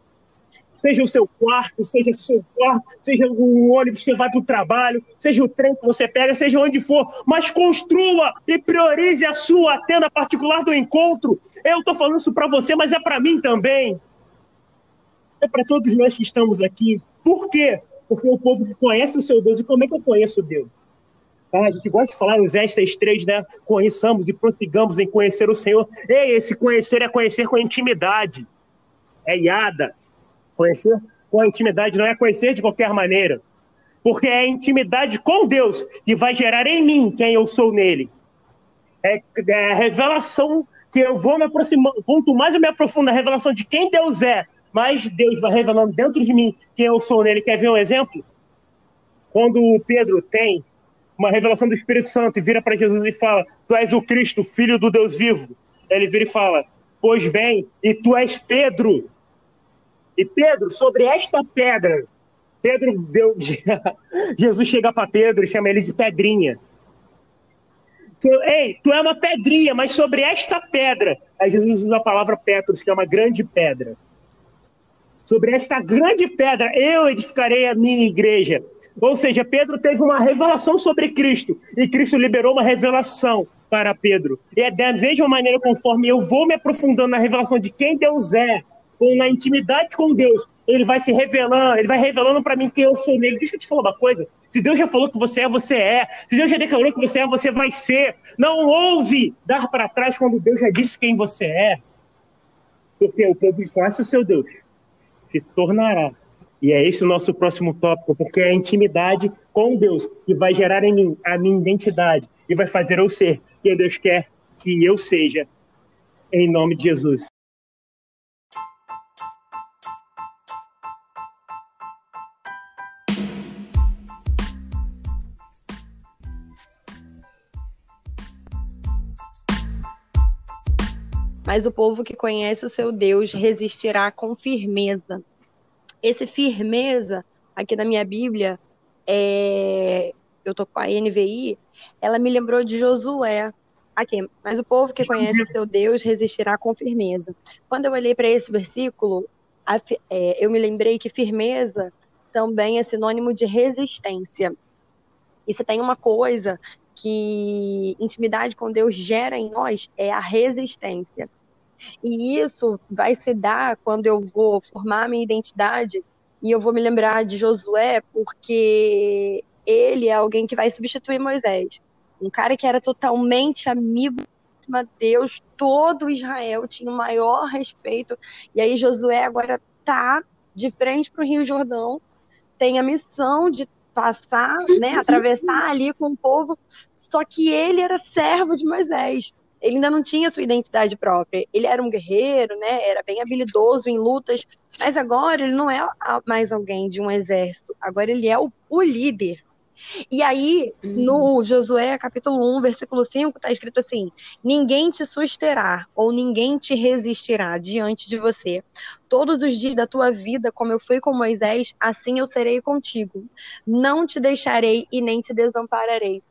Seja o seu quarto, seja o seu quarto, seja o ônibus que vai para o trabalho, seja o trem que você pega, seja onde for, mas construa e priorize a sua tenda particular do encontro. Eu estou falando isso para você, mas é para mim também. É para todos nós que estamos aqui. Por quê? Porque o povo conhece o seu Deus, e como é que eu conheço Deus? Ah, a gente gosta de falar os estas três, né? Conheçamos e prossigamos em conhecer o Senhor. Ei, esse conhecer é conhecer com intimidade. É iada. Conhecer com intimidade não é conhecer de qualquer maneira. Porque é a intimidade com Deus que vai gerar em mim quem eu sou nele. É, é a revelação que eu vou me aproximando. Quanto mais eu me aprofundo na revelação de quem Deus é, mais Deus vai revelando dentro de mim quem eu sou nele. Quer ver um exemplo? Quando Pedro tem uma revelação do Espírito Santo e vira para Jesus e fala: Tu és o Cristo, filho do Deus vivo. Ele vira e fala: Pois bem, e tu és Pedro. E Pedro, sobre esta pedra, Pedro deu. Jesus chega para Pedro e chama ele de pedrinha. Ei, tu é uma pedrinha, mas sobre esta pedra. Aí Jesus usa a palavra Petros, que é uma grande pedra. Sobre esta grande pedra eu edificarei a minha igreja. Ou seja, Pedro teve uma revelação sobre Cristo e Cristo liberou uma revelação para Pedro. E é da mesma maneira conforme eu vou me aprofundando na revelação de quem Deus é, ou na intimidade com Deus, ele vai se revelando, ele vai revelando para mim quem eu sou nele. Deixa eu te falar uma coisa. Se Deus já falou que você é, você é. Se Deus já declarou que você é, você vai ser. Não ouse dar para trás quando Deus já disse quem você é. Porque o povo conhece o seu Deus. Se tornará. E é esse o nosso próximo tópico, porque é a intimidade com Deus que vai gerar em mim a minha identidade e vai fazer eu ser quem Deus quer que eu seja. Em nome de Jesus. Mas o povo que conhece o seu Deus resistirá com firmeza. Esse firmeza, aqui na minha Bíblia, é... eu tô com a NVI, ela me lembrou de Josué. Aqui, mas o povo que conhece o seu Deus resistirá com firmeza. Quando eu olhei para esse versículo, a, é, eu me lembrei que firmeza também é sinônimo de resistência. E se tem uma coisa que intimidade com Deus gera em nós, é a resistência. E isso vai se dar quando eu vou formar minha identidade e eu vou me lembrar de Josué, porque ele é alguém que vai substituir Moisés. Um cara que era totalmente amigo de Deus, todo Israel tinha o maior respeito. E aí Josué agora tá de frente para o Rio Jordão, tem a missão de passar, né, atravessar ali com o povo, só que ele era servo de Moisés ele ainda não tinha sua identidade própria. Ele era um guerreiro, né? Era bem habilidoso em lutas, mas agora ele não é mais alguém de um exército. Agora ele é o, o líder. E aí, no Josué capítulo 1, versículo 5, está escrito assim: Ninguém te susterá, ou ninguém te resistirá diante de você. Todos os dias da tua vida, como eu fui com Moisés, assim eu serei contigo. Não te deixarei e nem te desampararei.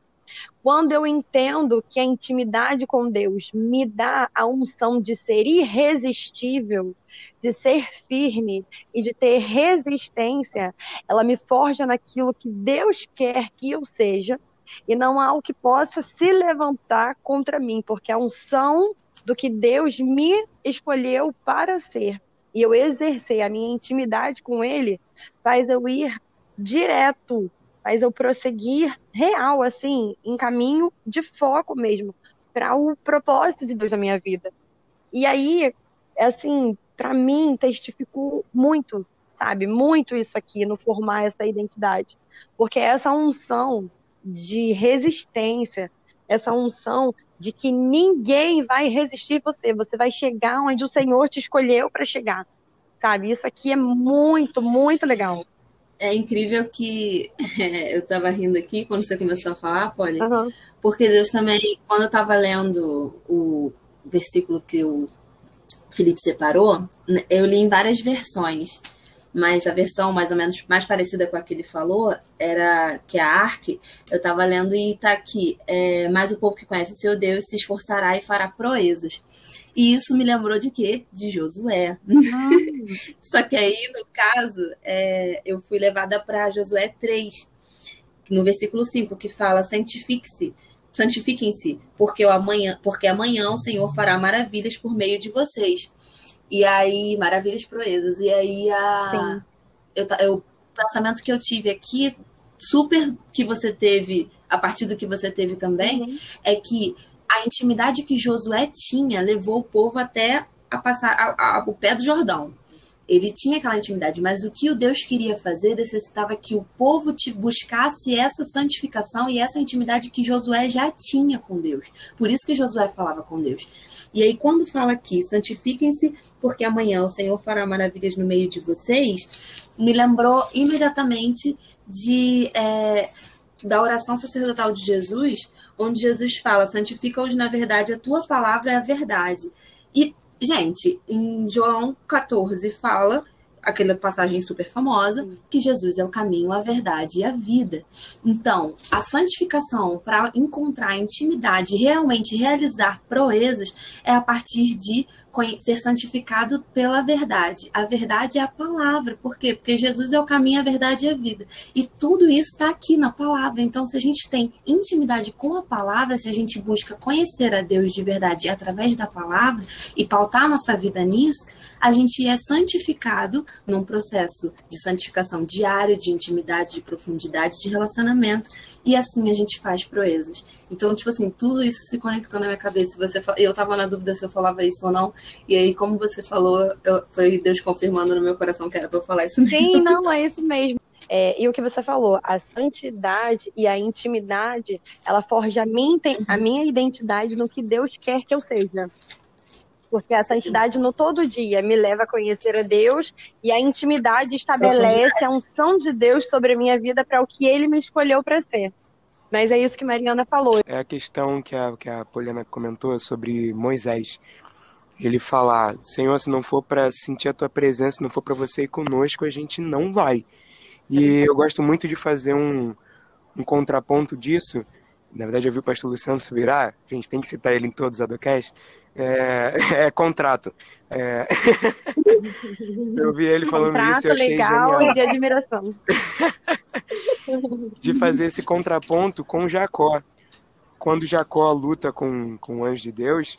Quando eu entendo que a intimidade com Deus me dá a unção de ser irresistível, de ser firme e de ter resistência, ela me forja naquilo que Deus quer que eu seja e não há o que possa se levantar contra mim, porque a unção do que Deus me escolheu para ser e eu exercer a minha intimidade com Ele faz eu ir direto faz eu prosseguir real, assim, em caminho de foco mesmo, para o propósito de Deus na minha vida. E aí, assim, para mim, testificou muito, sabe? Muito isso aqui no formar essa identidade. Porque essa unção de resistência, essa unção de que ninguém vai resistir você, você vai chegar onde o Senhor te escolheu para chegar, sabe? Isso aqui é muito, muito legal é incrível que é, eu estava rindo aqui quando você começou a falar, Polly, uhum. porque Deus também, quando eu estava lendo o versículo que o Felipe separou, né, eu li em várias versões mas a versão mais ou menos mais parecida com a que ele falou era que a Ark, eu estava lendo e está aqui, é, mas o povo que conhece o seu Deus se esforçará e fará proezas. E isso me lembrou de quê? De Josué. Só que aí, no caso, é, eu fui levada para Josué 3, no versículo 5, que fala: santifique-se santifiquem-se, porque amanhã, porque amanhã o Senhor fará maravilhas por meio de vocês. E aí, maravilhas proezas. E aí, a, eu, eu, o pensamento que eu tive aqui, super que você teve, a partir do que você teve também, uhum. é que a intimidade que Josué tinha levou o povo até a passar a, a, o pé do Jordão ele tinha aquela intimidade, mas o que o Deus queria fazer necessitava que o povo te buscasse essa santificação e essa intimidade que Josué já tinha com Deus. Por isso que Josué falava com Deus. E aí, quando fala aqui, santifiquem-se, porque amanhã o Senhor fará maravilhas no meio de vocês, me lembrou imediatamente de é, da oração sacerdotal de Jesus, onde Jesus fala: santifica-os na verdade, a tua palavra é a verdade. E Gente, em João 14 fala aquela passagem super famosa, que Jesus é o caminho, a verdade e a vida. Então, a santificação para encontrar intimidade, realmente realizar proezas, é a partir de ser santificado pela verdade. A verdade é a palavra. Por quê? Porque Jesus é o caminho, a verdade e a vida. E tudo isso está aqui na palavra. Então, se a gente tem intimidade com a palavra, se a gente busca conhecer a Deus de verdade através da palavra e pautar nossa vida nisso, a gente é santificado num processo de santificação diário, de intimidade, de profundidade, de relacionamento. E assim a gente faz proezas. Então, tipo assim, tudo isso se conectou na minha cabeça. Você, eu tava na dúvida se eu falava isso ou não. E aí, como você falou, eu, foi Deus confirmando no meu coração que era pra eu falar isso mesmo. Sim, não, é isso mesmo. É, e o que você falou, a santidade e a intimidade, ela forja a minha, a minha identidade no que Deus quer que eu seja. Porque a santidade no todo dia me leva a conhecer a Deus e a intimidade estabelece a unção de Deus sobre a minha vida para o que ele me escolheu para ser. Mas é isso que Mariana falou. É a questão que a, que a Poliana comentou sobre Moisés. Ele falar, Senhor, se não for para sentir a tua presença, se não for para você ir conosco, a gente não vai. E eu gosto muito de fazer um, um contraponto disso. Na verdade, eu vi o pastor Luciano se virar, a gente tem que citar ele em todos os Adocast. É, é contrato. É... eu vi ele falando contrato, isso e achei legal genial. e de admiração. De fazer esse contraponto com Jacó. Quando Jacó luta com, com o anjo de Deus,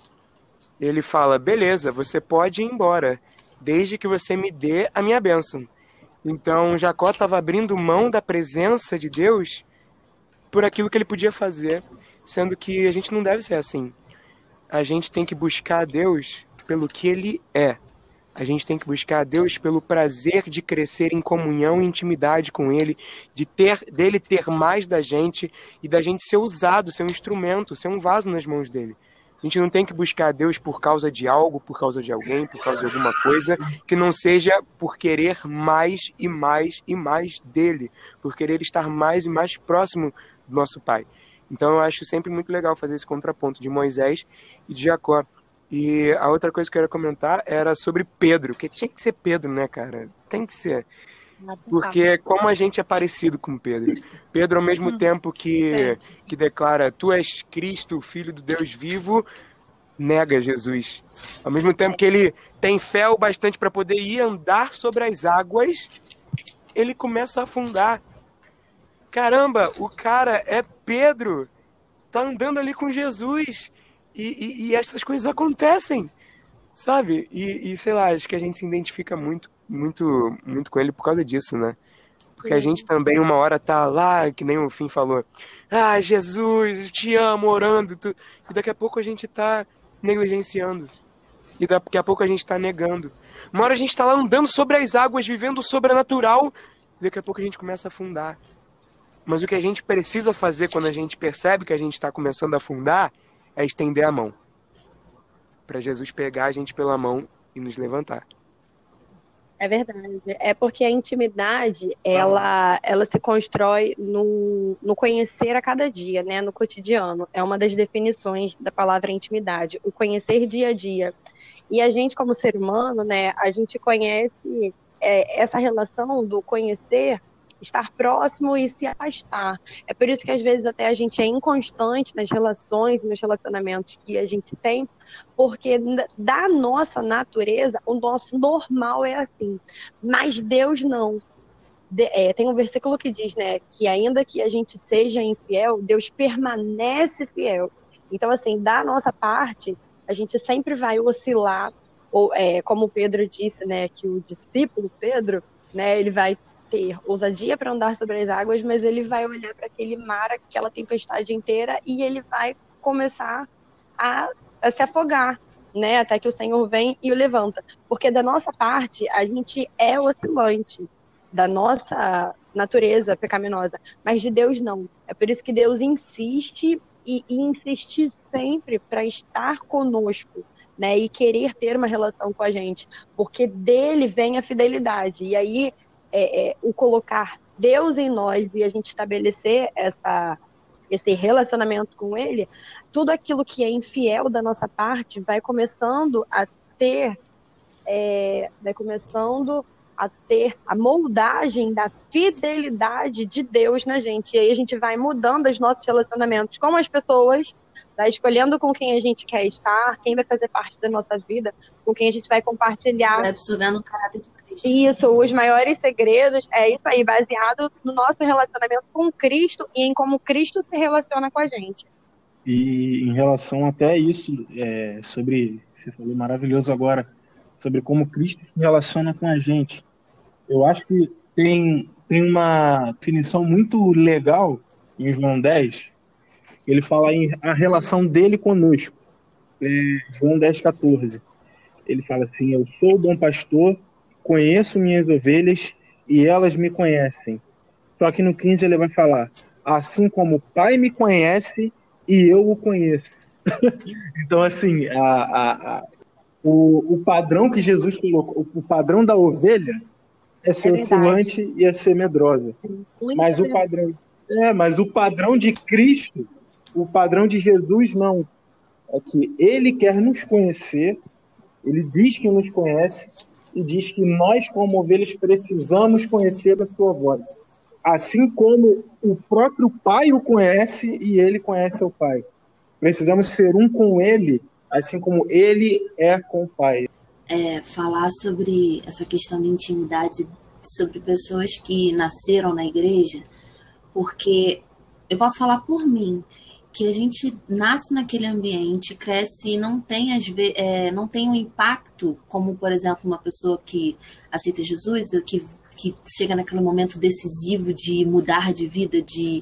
ele fala: beleza, você pode ir embora, desde que você me dê a minha bênção. Então Jacó estava abrindo mão da presença de Deus por aquilo que ele podia fazer, sendo que a gente não deve ser assim. A gente tem que buscar Deus pelo que ele é. A gente tem que buscar a Deus pelo prazer de crescer em comunhão e intimidade com Ele, de ter dele ter mais da gente e da gente ser usado, ser um instrumento, ser um vaso nas mãos dele. A gente não tem que buscar a Deus por causa de algo, por causa de alguém, por causa de alguma coisa, que não seja por querer mais e mais e mais dele, por querer estar mais e mais próximo do nosso Pai. Então eu acho sempre muito legal fazer esse contraponto de Moisés e de Jacó. E a outra coisa que eu queria comentar era sobre Pedro, que tinha que ser Pedro, né, cara? Tem que ser. Porque como a gente é parecido com Pedro. Pedro, ao mesmo tempo que, que declara, tu és Cristo, filho do Deus vivo, nega Jesus. Ao mesmo tempo que ele tem fé o bastante para poder ir andar sobre as águas, ele começa a afundar. Caramba, o cara é Pedro, tá andando ali com Jesus. E, e, e essas coisas acontecem, sabe? E, e sei lá, acho que a gente se identifica muito muito, muito com ele por causa disso, né? Porque a gente também uma hora tá lá, que nem o Fim falou, ah, Jesus, te amo, orando, tu... e daqui a pouco a gente tá negligenciando. E daqui a pouco a gente tá negando. Uma hora a gente tá lá andando sobre as águas, vivendo o sobrenatural, e daqui a pouco a gente começa a afundar. Mas o que a gente precisa fazer quando a gente percebe que a gente está começando a afundar é estender a mão. Para Jesus pegar a gente pela mão e nos levantar. É verdade. É porque a intimidade, ela, ela se constrói no, no conhecer a cada dia, né? No cotidiano. É uma das definições da palavra intimidade, o conhecer dia a dia. E a gente, como ser humano, né? A gente conhece é, essa relação do conhecer estar próximo e se afastar. É por isso que às vezes até a gente é inconstante nas relações, nos relacionamentos que a gente tem, porque da nossa natureza, o nosso normal é assim. Mas Deus não. De, é, tem um versículo que diz, né, que ainda que a gente seja infiel, Deus permanece fiel. Então, assim, da nossa parte, a gente sempre vai oscilar, ou é, como Pedro disse, né, que o discípulo Pedro, né, ele vai ter ousadia para andar sobre as águas, mas ele vai olhar para aquele mar, aquela tempestade inteira, e ele vai começar a, a, se afogar, né? Até que o Senhor vem e o levanta. Porque da nossa parte, a gente é oscilante da nossa natureza pecaminosa, mas de Deus não. É por isso que Deus insiste e, e sempre para estar conosco. Né, e querer ter uma relação com a gente, porque dele vem a fidelidade. E aí é, é, o colocar Deus em nós e a gente estabelecer essa, esse relacionamento com Ele, tudo aquilo que é infiel da nossa parte vai começando a ter, é, vai começando a ter a moldagem da fidelidade de Deus na gente. E aí a gente vai mudando os nossos relacionamentos com as pessoas, tá? escolhendo com quem a gente quer estar, quem vai fazer parte da nossa vida, com quem a gente vai compartilhar. Vai absorvendo o caráter de. Isso, os maiores segredos é isso aí, baseado no nosso relacionamento com Cristo e em como Cristo se relaciona com a gente. E em relação até isso, é, sobre, você falou maravilhoso agora, sobre como Cristo se relaciona com a gente. Eu acho que tem, tem uma definição muito legal em João 10, ele fala em a relação dele conosco. É, João 10, 14. Ele fala assim: Eu sou o bom pastor, conheço minhas ovelhas e elas me conhecem. Só que no 15 ele vai falar: Assim como o Pai me conhece e eu o conheço. então, assim, a, a, a, o, o padrão que Jesus colocou, o padrão da ovelha é ser É oscilante e é ser medrosa. Muito Mas o padrão, é, mas o padrão de Cristo, o padrão de Jesus não é que ele quer nos conhecer, ele diz que nos conhece e diz que nós como ovelhas precisamos conhecer a sua voz. Assim como o próprio Pai o conhece e ele conhece o Pai. Precisamos ser um com ele, assim como ele é com o Pai. É, falar sobre essa questão de intimidade sobre pessoas que nasceram na igreja, porque eu posso falar por mim que a gente nasce naquele ambiente, cresce e não tem, ve- é, não tem um impacto, como, por exemplo, uma pessoa que aceita Jesus, que, que chega naquele momento decisivo de mudar de vida, de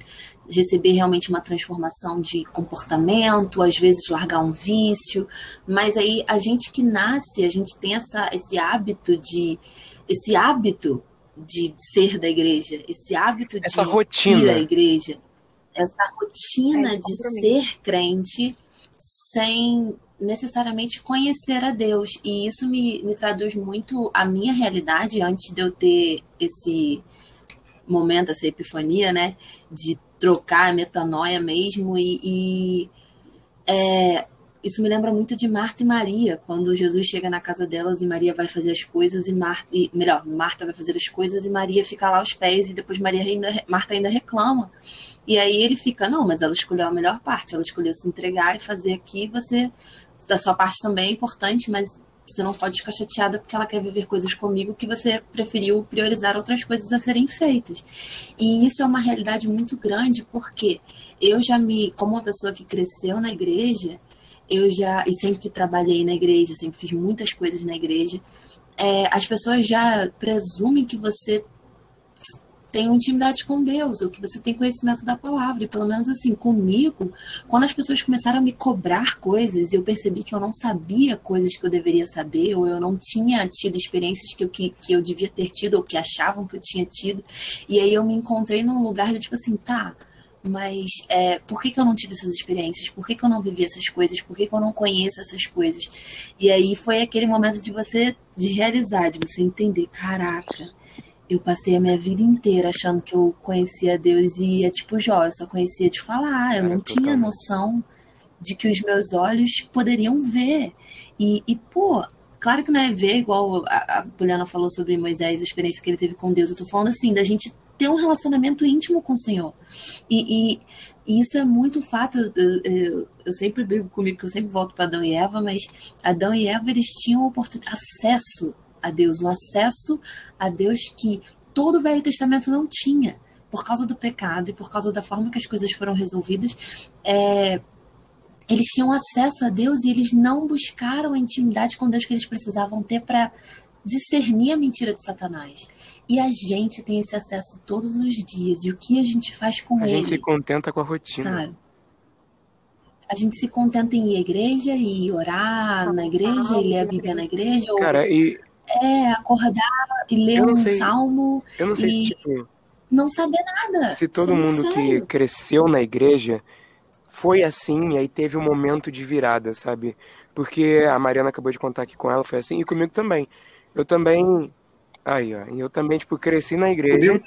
receber realmente uma transformação de comportamento, às vezes largar um vício, mas aí a gente que nasce, a gente tem essa, esse hábito de esse hábito de ser da igreja, esse hábito de Essa ir rotina. à igreja, essa rotina É, de ser crente sem necessariamente conhecer a Deus. E isso me, me traduz muito a minha realidade antes de eu ter esse momento, essa epifania, né? De trocar a metanoia mesmo. E, e, é, isso me lembra muito de Marta e Maria, quando Jesus chega na casa delas e Maria vai fazer as coisas e Marta, e, melhor, Marta vai fazer as coisas e Maria fica lá aos pés e depois Maria ainda, Marta ainda reclama. E aí ele fica, não, mas ela escolheu a melhor parte, ela escolheu se entregar e fazer aqui, você, da sua parte também é importante, mas você não pode ficar chateada porque ela quer viver coisas comigo que você preferiu priorizar outras coisas a serem feitas. E isso é uma realidade muito grande, porque eu já me, como uma pessoa que cresceu na igreja, eu já, e sempre trabalhei na igreja, sempre fiz muitas coisas na igreja, é, as pessoas já presumem que você tem intimidade com Deus, ou que você tem conhecimento da palavra. E pelo menos assim, comigo, quando as pessoas começaram a me cobrar coisas, eu percebi que eu não sabia coisas que eu deveria saber, ou eu não tinha tido experiências que eu, que, que eu devia ter tido, ou que achavam que eu tinha tido. E aí eu me encontrei num lugar de tipo assim, tá, mas é, por que, que eu não tive essas experiências? Por que, que eu não vivi essas coisas? Por que, que eu não conheço essas coisas? E aí foi aquele momento de você, de realizar, de você entender, caraca, eu passei a minha vida inteira achando que eu conhecia Deus e é tipo Jó, eu só conhecia de falar, eu Cara, não tinha noção de que os meus olhos poderiam ver. E, e pô, claro que não é ver igual a, a Poliana falou sobre Moisés, a experiência que ele teve com Deus. Eu tô falando assim, da gente ter um relacionamento íntimo com o Senhor. E, e, e isso é muito fato. Eu, eu, eu sempre brigo comigo que eu sempre volto para Adão e Eva, mas Adão e Eva eles tinham acesso a Deus, um acesso a Deus que todo o Velho Testamento não tinha. Por causa do pecado e por causa da forma que as coisas foram resolvidas, é, eles tinham acesso a Deus e eles não buscaram a intimidade com Deus que eles precisavam ter para discernir a mentira de Satanás. E a gente tem esse acesso todos os dias. E o que a gente faz com A ele? gente se contenta com a rotina. sabe? A gente se contenta em ir à igreja e orar na igreja e ler a Bíblia na igreja, ou Cara, e é acordar e ler um sei- salmo, eu não sei se, E- tipo, não saber nada. se todo mundo que cresceu na igreja foi assim, e aí teve um momento de virada, sabe? Porque a Mariana acabou de contar aqui com ela, foi assim, e comigo também. Eu também. Aí, ó. Eu também, tipo, cresci na igreja.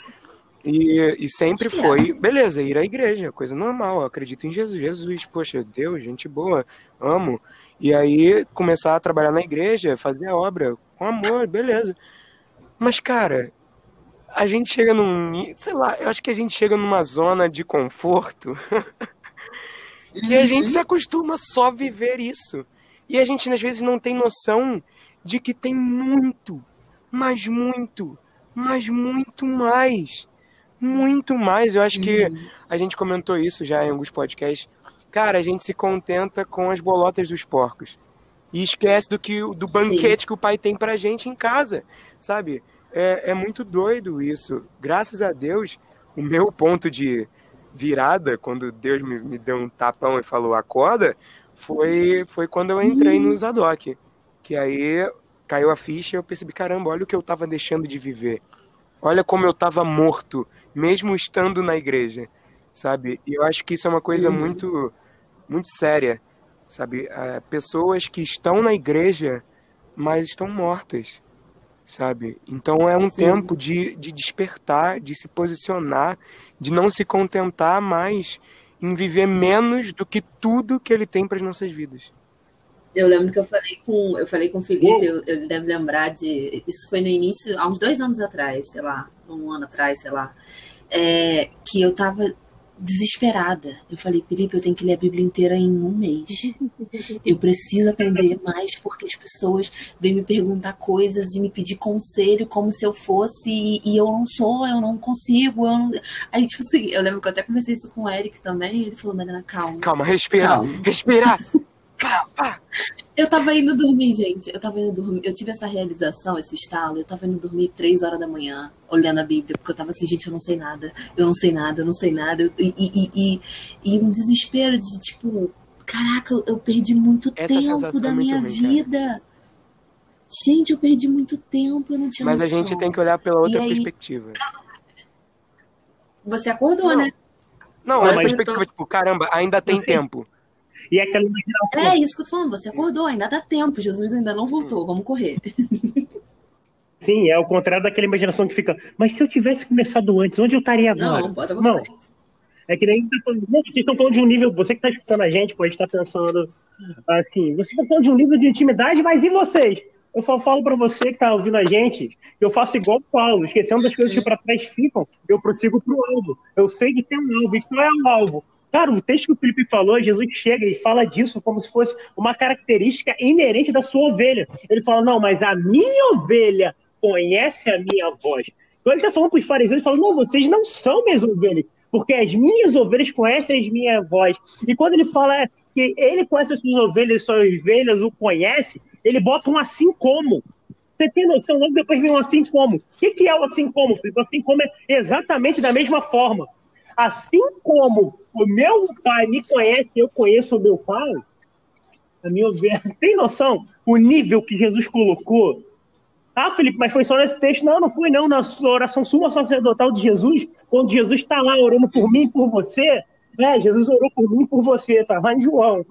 E, e sempre foi, beleza, ir à igreja, coisa normal, eu acredito em Jesus, Jesus, poxa, Deus, gente boa, amo. E aí começar a trabalhar na igreja, fazer a obra com amor, beleza. Mas, cara, a gente chega num. Sei lá, eu acho que a gente chega numa zona de conforto. e a gente se acostuma só a viver isso. E a gente, às vezes, não tem noção de que tem muito, mas muito, mas muito mais. Muito mais. Eu acho que a gente comentou isso já em alguns podcasts. Cara, a gente se contenta com as bolotas dos porcos. E esquece do que do banquete Sim. que o pai tem pra gente em casa, sabe? É, é muito doido isso. Graças a Deus, o meu ponto de virada, quando Deus me, me deu um tapão e falou acorda, foi, foi quando eu entrei no Zadok. Que aí caiu a ficha e eu percebi, caramba, olha o que eu tava deixando de viver. Olha como eu tava morto, mesmo estando na igreja, sabe? E eu acho que isso é uma coisa uhum. muito, muito séria, sabe? É, pessoas que estão na igreja, mas estão mortas, sabe? Então é um Sim. tempo de, de despertar, de se posicionar, de não se contentar mais em viver menos do que tudo que ele tem para as nossas vidas. Eu lembro que eu falei com eu falei com o Felipe, eu, ele deve lembrar de isso foi no início, há uns dois anos atrás, sei lá, um ano atrás, sei lá, é, que eu tava desesperada. Eu falei, Felipe, eu tenho que ler a Bíblia inteira em um mês. Eu preciso aprender mais porque as pessoas vêm me perguntar coisas e me pedir conselho como se eu fosse e, e eu não sou, eu não consigo. Eu não... Aí, tipo assim, eu lembro que eu até conversei isso com o Eric também. ele falou, Mariana, calma. Calma, respira. Calma. Respira. Eu tava indo dormir, gente. Eu tava indo dormir. Eu tive essa realização, esse estalo. Eu tava indo dormir três horas da manhã, olhando a Bíblia, porque eu tava assim, gente, eu não sei nada. Eu não sei nada, eu não sei nada. e, e, e, e, um desespero de tipo, caraca, eu perdi muito essa tempo da minha ruim, vida. Cara. Gente, eu perdi muito tempo, eu não tinha Mas noção. a gente tem que olhar pela outra aí, perspectiva. Você acordou, não. né? Não, a perspectiva, tô... tipo, caramba, ainda tem tempo. E aquela imaginação. É isso que eu tô falando, você acordou, ainda dá tempo, Jesus ainda não voltou, vamos correr. Sim, é o contrário daquela imaginação que fica, mas se eu tivesse começado antes, onde eu estaria agora? Não, bota não. É que nem tá vocês estão falando de um nível, você que está escutando a gente pode estar pensando assim, vocês estão falando de um nível de intimidade, mas e vocês? Eu só falo para você que está ouvindo a gente, eu faço igual o Paulo, esquecendo das coisas que para trás ficam, eu prossigo para o alvo. Eu sei que tem um alvo, e qual é o alvo? Cara, o texto que o Felipe falou, Jesus chega e fala disso como se fosse uma característica inerente da sua ovelha. Ele fala, não, mas a minha ovelha conhece a minha voz. Então ele está falando para os fariseus, ele fala, não, vocês não são minhas ovelhas, porque as minhas ovelhas conhecem a minha voz. E quando ele fala que ele conhece as suas ovelhas, suas ovelhas o conhece, ele bota um assim como. Você tem noção? Logo depois vem um assim como. O que, que é o assim como, Felipe? Assim como é exatamente da mesma forma. Assim como o meu pai me conhece, eu conheço o meu pai, a minha. Tem noção o nível que Jesus colocou? Ah, Felipe, mas foi só nesse texto? Não, não foi não. Na oração suma sacerdotal de Jesus, quando Jesus está lá orando por mim e por você, né? Jesus orou por mim e por você, tá lá em João.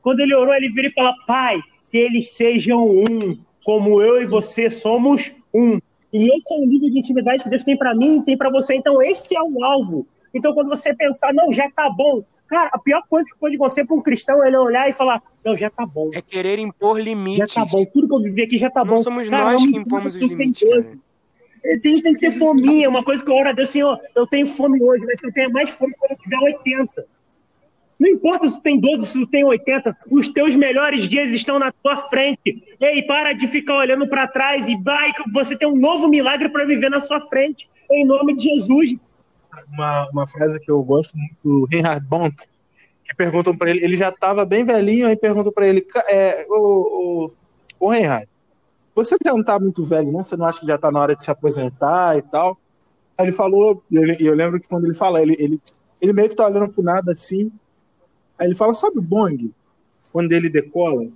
Quando ele orou, ele vira e fala, Pai, que eles sejam um, como eu e você somos um. E esse é o nível de intimidade que Deus tem para mim e tem para você. Então, esse é o alvo. Então, quando você pensar, não, já tá bom, cara, a pior coisa que pode acontecer para um cristão é ele olhar e falar, não, já tá bom. É querer impor limites. Já tá bom, tudo que eu vivi aqui já tá não bom. somos cara, nós que impomos os limites. Tem, tem que ser fominha, uma coisa que eu oro a Deus, Senhor, eu tenho fome hoje, mas eu tenho mais fome quando eu tiver 80. Não importa se tu tem 12, se tu tem 80, os teus melhores dias estão na tua frente. Ei, para de ficar olhando para trás e vai que você tem um novo milagre para viver na sua frente. Em nome de Jesus uma, uma frase que eu gosto muito do Reinhard Bonk, que perguntam para ele, ele já estava bem velhinho, aí perguntam para ele, é, o, o, o Reinhard, você já não está muito velho, não? Você não acha que já está na hora de se aposentar e tal? Aí ele falou, e eu, eu, lembro que quando ele fala, ele, ele, ele meio que tá olhando pro nada assim, aí ele fala, sabe o Bong? Quando ele decola,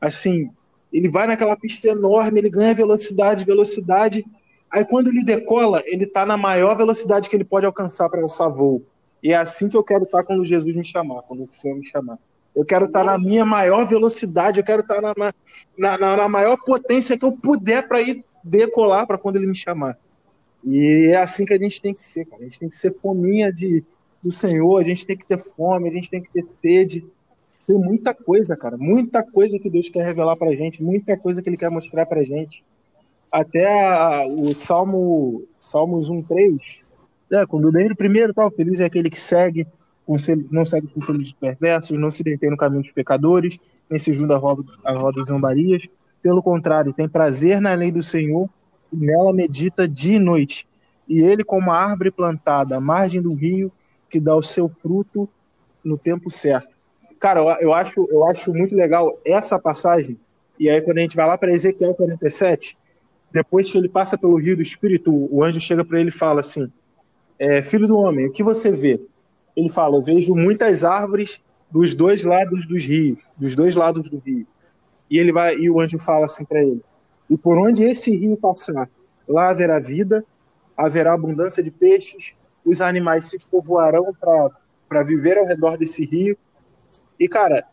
assim, ele vai naquela pista enorme, ele ganha velocidade, velocidade, Aí quando ele decola, ele está na maior velocidade que ele pode alcançar para alçar voo. E é assim que eu quero estar tá quando Jesus me chamar, quando o Senhor me chamar. Eu quero estar tá na minha maior velocidade, eu quero estar tá na, na, na, na maior potência que eu puder para ir decolar para quando ele me chamar. E é assim que a gente tem que ser, cara. A gente tem que ser fominha de, do Senhor, a gente tem que ter fome, a gente tem que ter sede. Tem muita coisa, cara. Muita coisa que Deus quer revelar pra gente, muita coisa que Ele quer mostrar pra gente. Até a, o Salmo, Salmos 1, 3, é, quando lembro primeiro, tal, feliz é aquele que segue, não segue o conselho dos perversos, não se detém no caminho dos pecadores, nem se junta a roda, a roda de zombarias. Pelo contrário, tem prazer na lei do Senhor e nela medita dia e noite. E ele, como a árvore plantada à margem do rio, que dá o seu fruto no tempo certo. Cara, eu acho, eu acho muito legal essa passagem. E aí, quando a gente vai lá para Ezequiel 47, depois que ele passa pelo rio do Espírito, o anjo chega para ele e fala assim: é, Filho do homem, o que você vê? Ele fala: Eu vejo muitas árvores dos dois lados dos rios, dos dois lados do rio. E ele vai e o anjo fala assim para ele: E por onde esse rio passar, lá haverá vida, haverá abundância de peixes, os animais se povoarão para viver ao redor desse rio. E cara,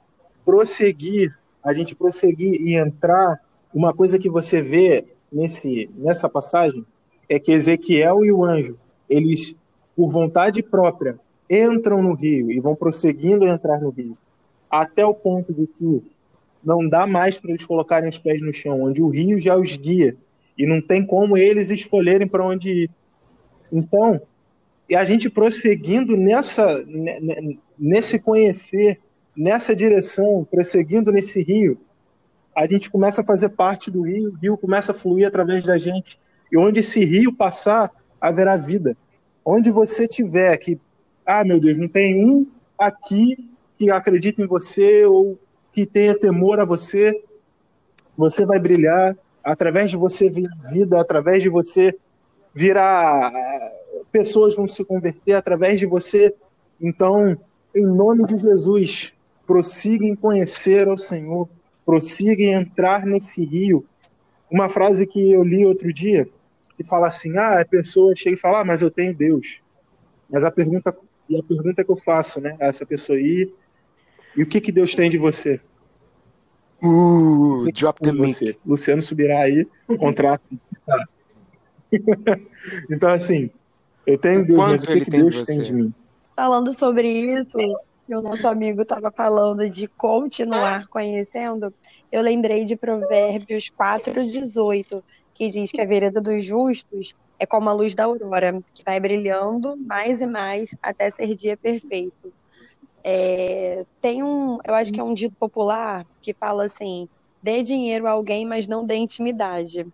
prosseguir, a gente prosseguir e entrar, uma coisa que você vê nesse nessa passagem é que Ezequiel e o anjo, eles por vontade própria entram no rio e vão prosseguindo a entrar no rio, até o ponto de que não dá mais para eles colocarem os pés no chão, onde o rio já os guia e não tem como eles escolherem para onde ir. Então, e a gente prosseguindo nessa nesse conhecer, nessa direção, prosseguindo nesse rio, a gente começa a fazer parte do rio, o rio começa a fluir através da gente. E onde esse rio passar, haverá vida. Onde você tiver que ah, meu Deus, não tem um aqui que acredita em você ou que tenha temor a você. Você vai brilhar através de você vir vida, através de você virar pessoas vão se converter através de você. Então, em nome de Jesus, prossiga em conhecer ao Senhor, prossiga em entrar nesse rio. Uma frase que eu li outro dia, que fala assim: ah, a pessoa chega e fala, ah, mas eu tenho Deus. Mas a pergunta e a pergunta que eu faço, né, a essa pessoa aí, e o que que Deus tem de você? Uh, que drop the mic. Luciano subirá aí, o contrato. então, assim, eu tenho Deus, mas o que, que Deus tem de mim? Falando sobre isso, o nosso amigo estava falando de continuar conhecendo, eu lembrei de Provérbios 4,18, que diz que a vereda dos justos é como a luz da aurora, que vai brilhando mais e mais até ser dia perfeito. É, tem um, eu acho que é um dito popular que fala assim: dê dinheiro a alguém, mas não dê intimidade,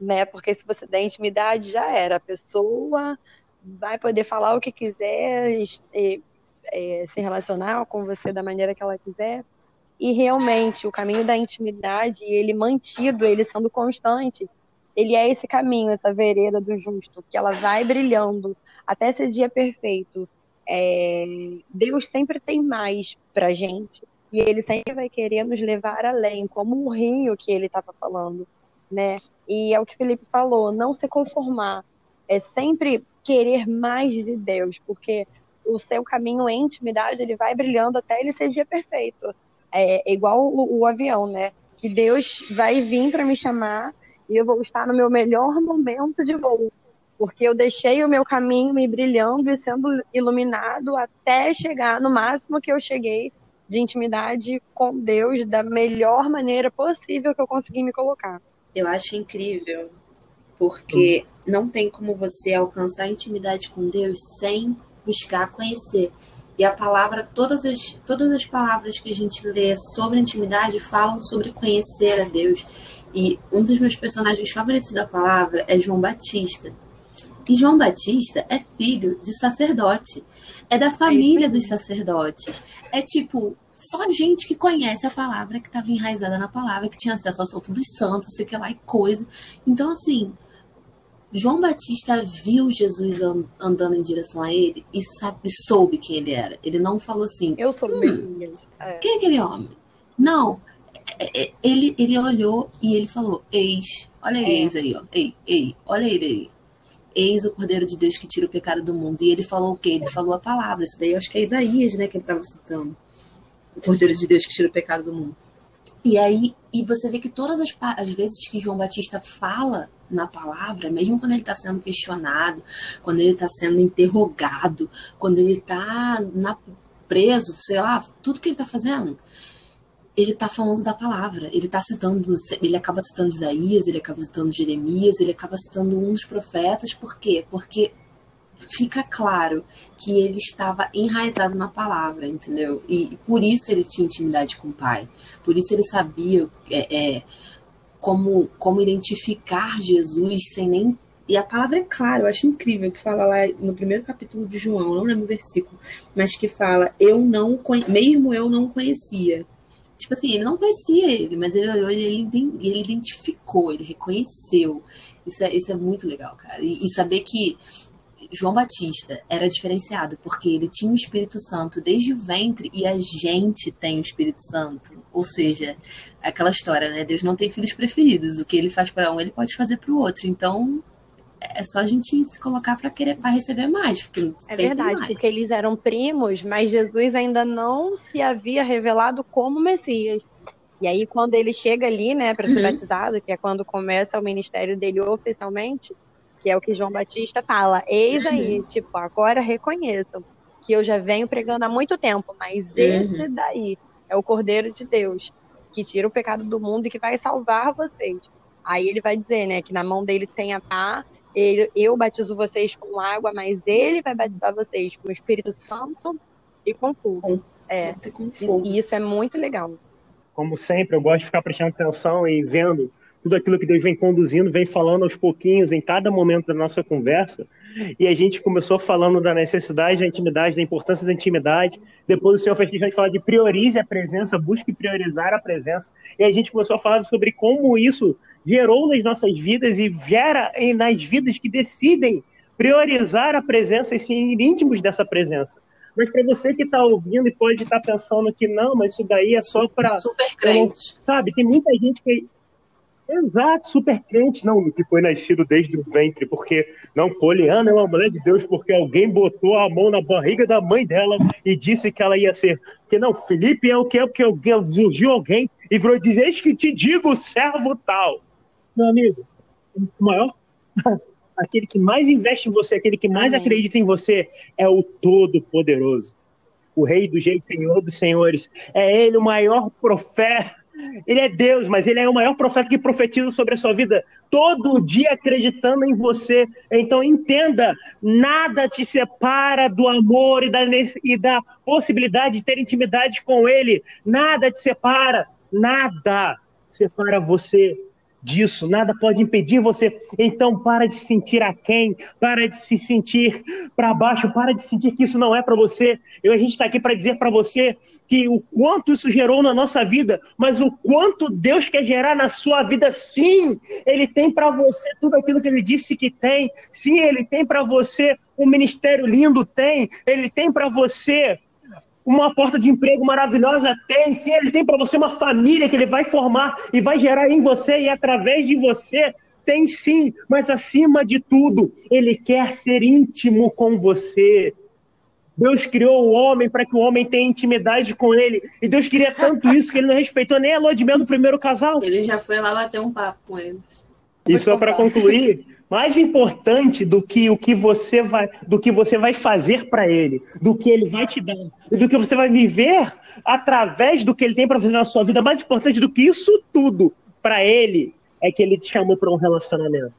né? Porque se você der intimidade, já era. A pessoa vai poder falar o que quiser, e, é, se relacionar com você da maneira que ela quiser. E realmente, o caminho da intimidade, ele mantido, ele sendo constante, ele é esse caminho, essa vereda do justo, que ela vai brilhando até esse dia perfeito. É, Deus sempre tem mais para gente e Ele sempre vai querer nos levar além, como o rio que Ele estava falando, né? E é o que Felipe falou, não se conformar, é sempre querer mais de Deus, porque o seu caminho em intimidade ele vai brilhando até ele ser dia perfeito. É, é igual o, o avião, né? Que Deus vai vir para me chamar e eu vou estar no meu melhor momento de voo, porque eu deixei o meu caminho me brilhando e sendo iluminado até chegar no máximo que eu cheguei de intimidade com Deus da melhor maneira possível que eu consegui me colocar. Eu acho incrível, porque não tem como você alcançar intimidade com Deus sem buscar conhecer. E a palavra, todas as, todas as palavras que a gente lê sobre intimidade falam sobre conhecer a Deus. E um dos meus personagens favoritos da palavra é João Batista. E João Batista é filho de sacerdote. É da família dos sacerdotes. É tipo, só gente que conhece a palavra, que estava enraizada na palavra, que tinha acesso ao Santo dos Santos, sei que lá e coisa. Então, assim, João Batista viu Jesus andando em direção a ele e sabe, soube quem ele era. Ele não falou assim: Eu sou hum. É. Quem é aquele homem? Não. É, é, ele, ele olhou e ele falou: Eis, olha é. eis aí, ó. Ei, ei, olha ele aí. Eis o Cordeiro de Deus que tira o pecado do mundo. E ele falou o quê? Ele falou a palavra. Isso daí eu acho que é Isaías, né, que ele estava citando. O Cordeiro de Deus que tira o pecado do mundo. E aí, e você vê que todas as, as vezes que João Batista fala na palavra, mesmo quando ele está sendo questionado, quando ele está sendo interrogado, quando ele está preso, sei lá, tudo que ele está fazendo, ele está falando da palavra, ele está citando, ele acaba citando Isaías, ele acaba citando Jeremias, ele acaba citando uns profetas, por quê? Porque fica claro que ele estava enraizado na palavra, entendeu? E por isso ele tinha intimidade com o pai, por isso ele sabia é, é, como, como identificar Jesus sem nem. E a palavra é clara, eu acho incrível que fala lá no primeiro capítulo de João, não lembro o versículo, mas que fala: Eu não, mesmo eu não conhecia. Tipo assim, ele não conhecia ele, mas ele olhou e ele, ele identificou, ele reconheceu. Isso é, isso é muito legal, cara. E, e saber que João Batista era diferenciado porque ele tinha o Espírito Santo desde o ventre e a gente tem o Espírito Santo. Ou seja, aquela história, né? Deus não tem filhos preferidos. O que ele faz para um, ele pode fazer para o outro. Então, é só a gente se colocar para querer para receber mais, porque é verdade, mais. porque eles eram primos, mas Jesus ainda não se havia revelado como Messias. E aí quando ele chega ali, né, para ser uhum. batizado, que é quando começa o ministério dele oficialmente, que é o que João Batista fala. Eis aí, uhum. tipo, agora reconheçam que eu já venho pregando há muito tempo, mas uhum. esse daí é o Cordeiro de Deus, que tira o pecado do mundo e que vai salvar vocês. Aí ele vai dizer, né, que na mão dele tem a pá, ele, eu batizo vocês com água, mas ele vai batizar vocês com o Espírito Santo e com fogo. É, e isso é muito legal. Como sempre, eu gosto de ficar prestando atenção e vendo tudo aquilo que Deus vem conduzindo, vem falando aos pouquinhos em cada momento da nossa conversa. E a gente começou falando da necessidade da intimidade, da importância da intimidade. Depois o Senhor fez a gente falar de priorize a presença, busque priorizar a presença. E a gente começou a falar sobre como isso gerou nas nossas vidas e gera nas vidas que decidem priorizar a presença e ser íntimos dessa presença. Mas para você que está ouvindo e pode estar tá pensando que não, mas isso daí é só para. Super crente. Sabe, tem muita gente que Exato, super crente, não, que foi nascido desde o ventre, porque não, Poliana é uma mulher de Deus, porque alguém botou a mão na barriga da mãe dela e disse que ela ia ser. Porque não, Felipe é o que é porque alguém surgiu alguém e virou dizer: Eis que te digo, servo tal. Meu amigo, o maior, aquele que mais investe em você, aquele que mais Amém. acredita em você é o Todo-Poderoso. O Rei dos Reis, Senhor dos Senhores. É ele o maior profeta ele é Deus, mas ele é o maior profeta que profetiza sobre a sua vida todo dia acreditando em você. Então entenda, nada te separa do amor e da, e da possibilidade de ter intimidade com ele. Nada te separa, nada separa você disso, nada pode impedir você. Então, para de se sentir aquém, para de se sentir para baixo, para de sentir que isso não é para você. Eu, a gente está aqui para dizer para você que o quanto isso gerou na nossa vida, mas o quanto Deus quer gerar na sua vida, sim, Ele tem para você tudo aquilo que Ele disse que tem, sim, Ele tem para você um ministério lindo, tem, Ele tem para você uma porta de emprego maravilhosa tem, sim, ele tem para você uma família que ele vai formar e vai gerar em você e através de você. Tem sim, mas acima de tudo, ele quer ser íntimo com você. Deus criou o homem para que o homem tenha intimidade com ele. E Deus queria tanto isso que ele não respeitou nem a lua de mel do primeiro casal. Ele já foi lá bater um papo com eles. E só para concluir, mais importante do que o que você vai, do que você vai fazer para ele, do que ele vai te dar, do que você vai viver através do que ele tem para fazer na sua vida, mais importante do que isso tudo para ele é que ele te chamou para um relacionamento.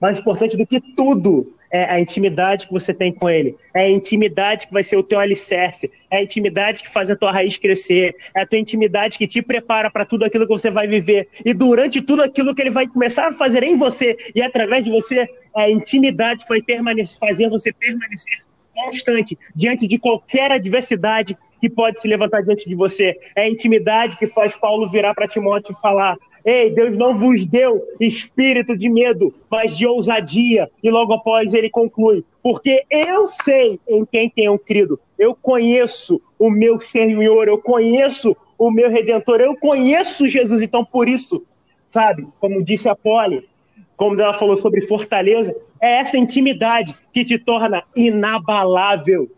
Mais importante do que tudo é a intimidade que você tem com ele. É a intimidade que vai ser o teu alicerce. É a intimidade que faz a tua raiz crescer. É a tua intimidade que te prepara para tudo aquilo que você vai viver. E durante tudo aquilo que ele vai começar a fazer em você e através de você, é a intimidade vai permanecer, fazer você permanecer constante diante de qualquer adversidade que pode se levantar diante de você. É a intimidade que faz Paulo virar para Timóteo e falar: Ei, Deus não vos deu espírito de medo, mas de ousadia. E logo após ele conclui: Porque eu sei em quem tenho crido. Eu conheço o meu Senhor, eu conheço o meu Redentor, eu conheço Jesus. Então, por isso, sabe, como disse a Polly, como ela falou sobre fortaleza, é essa intimidade que te torna inabalável.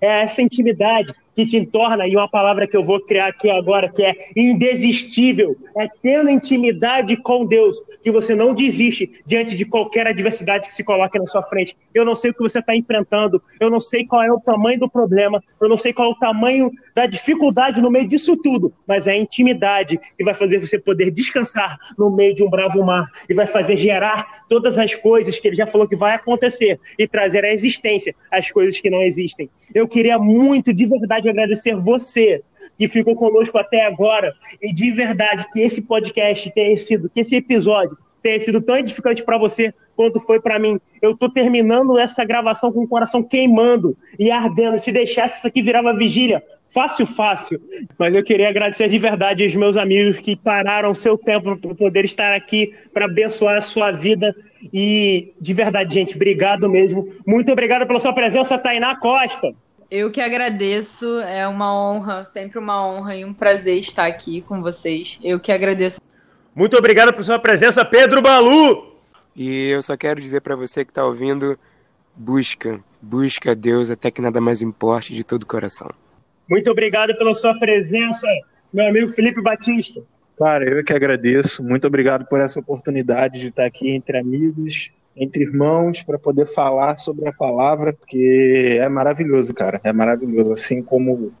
É essa intimidade que te torna, e uma palavra que eu vou criar aqui agora, que é indesistível, é tendo intimidade com Deus, que você não desiste diante de qualquer adversidade que se coloque na sua frente. Eu não sei o que você está enfrentando, eu não sei qual é o tamanho do problema, eu não sei qual é o tamanho da dificuldade no meio disso tudo, mas é a intimidade que vai fazer você poder descansar no meio de um bravo mar e vai fazer gerar todas as coisas que ele já falou que vai acontecer e trazer à existência as coisas que não existem. Eu queria muito, de verdade, agradecer você que ficou conosco até agora e de verdade que esse podcast tenha sido, que esse episódio tenha sido tão edificante para você quanto foi para mim. Eu estou terminando essa gravação com o coração queimando e ardendo. Se deixasse isso aqui virava vigília, fácil, fácil. Mas eu queria agradecer de verdade aos meus amigos que pararam seu tempo para poder estar aqui para abençoar a sua vida. E de verdade, gente, obrigado mesmo. Muito obrigado pela sua presença, Tainá Costa. Eu que agradeço, é uma honra, sempre uma honra e um prazer estar aqui com vocês. Eu que agradeço. Muito obrigado por sua presença, Pedro Balu. E eu só quero dizer para você que está ouvindo, busca, busca Deus até que nada mais importe de todo o coração. Muito obrigado pela sua presença, meu amigo Felipe Batista. Cara, eu que agradeço. Muito obrigado por essa oportunidade de estar aqui entre amigos entre irmãos para poder falar sobre a palavra, porque é maravilhoso, cara, é maravilhoso. Assim como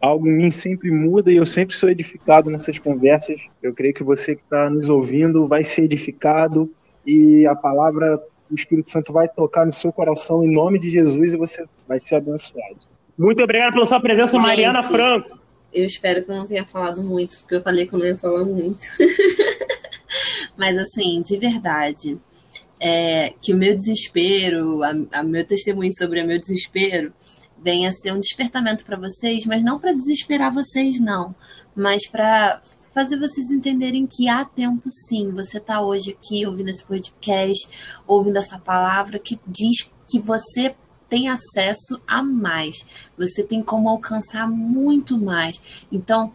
algo em mim sempre muda e eu sempre sou edificado nessas conversas. Eu creio que você que está nos ouvindo vai ser edificado e a palavra, o Espírito Santo vai tocar no seu coração em nome de Jesus e você vai ser abençoado. Muito obrigado pela sua presença, Gente, Mariana Franco. Eu espero que eu não tenha falado muito, porque eu falei que eu não ia falar muito. Mas assim, de verdade, é, que o meu desespero, a meu testemunho sobre o meu desespero, venha ser um despertamento para vocês, mas não para desesperar vocês, não, mas para fazer vocês entenderem que há tempo sim. Você está hoje aqui ouvindo esse podcast, ouvindo essa palavra que diz que você tem acesso a mais, você tem como alcançar muito mais. Então,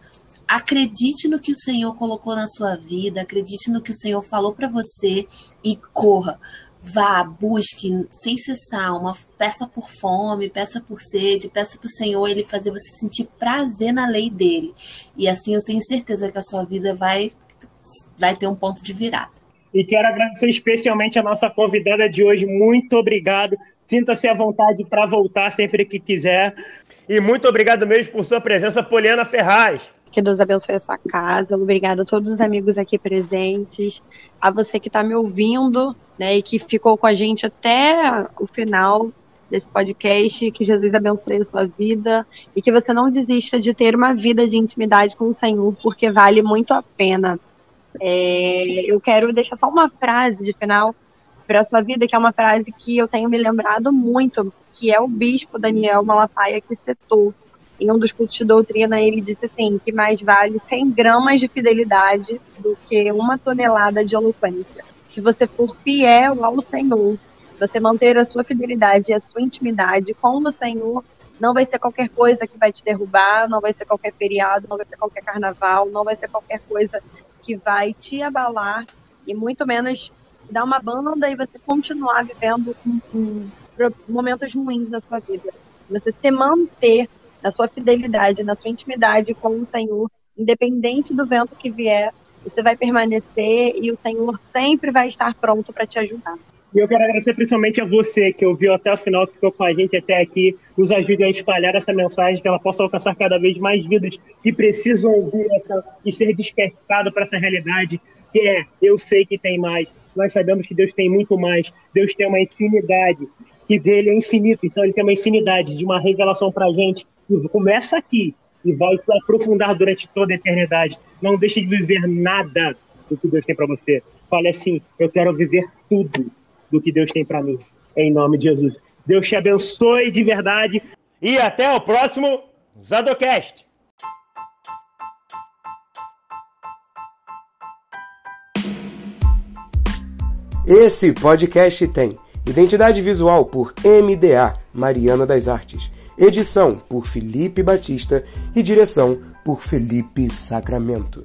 acredite no que o Senhor colocou na sua vida, acredite no que o Senhor falou para você e corra. Vá, busque sem cessar, uma peça por fome, peça por sede, peça para o Senhor ele fazer você sentir prazer na lei dele. E assim eu tenho certeza que a sua vida vai, vai ter um ponto de virada. E quero agradecer especialmente a nossa convidada de hoje. Muito obrigado. Sinta-se à vontade para voltar sempre que quiser. E muito obrigado mesmo por sua presença, Poliana Ferraz. Que Deus abençoe a sua casa. Obrigado a todos os amigos aqui presentes, a você que está me ouvindo, né, e que ficou com a gente até o final desse podcast. Que Jesus abençoe a sua vida e que você não desista de ter uma vida de intimidade com o Senhor, porque vale muito a pena. É, eu quero deixar só uma frase de final para a sua vida, que é uma frase que eu tenho me lembrado muito, que é o bispo Daniel Malafaia que citou em um dos cultos de doutrina, ele disse assim, que mais vale 100 gramas de fidelidade do que uma tonelada de eloquência. Se você for fiel ao Senhor, você manter a sua fidelidade e a sua intimidade com o Senhor, não vai ser qualquer coisa que vai te derrubar, não vai ser qualquer feriado, não vai ser qualquer carnaval, não vai ser qualquer coisa que vai te abalar e muito menos dar uma banda e você continuar vivendo um, momentos ruins na sua vida. Você se manter na sua fidelidade, na sua intimidade com o Senhor, independente do vento que vier, você vai permanecer e o Senhor sempre vai estar pronto para te ajudar. E eu quero agradecer principalmente a você que ouviu até o final, ficou com a gente até aqui, nos ajude a espalhar essa mensagem, que ela possa alcançar cada vez mais vidas que precisam ouvir essa, e ser despertado para essa realidade, que é, eu sei que tem mais, nós sabemos que Deus tem muito mais, Deus tem uma infinidade, que dele é infinito, então ele tem uma infinidade de uma revelação para a gente começa aqui e vai se aprofundar durante toda a eternidade. Não deixe de viver nada do que Deus tem para você. Fale assim: eu quero viver tudo do que Deus tem para mim. Em nome de Jesus. Deus te abençoe de verdade. E até o próximo Zadocast. Esse podcast tem identidade visual por MDA Mariana das Artes Edição por Felipe Batista e direção por Felipe Sacramento.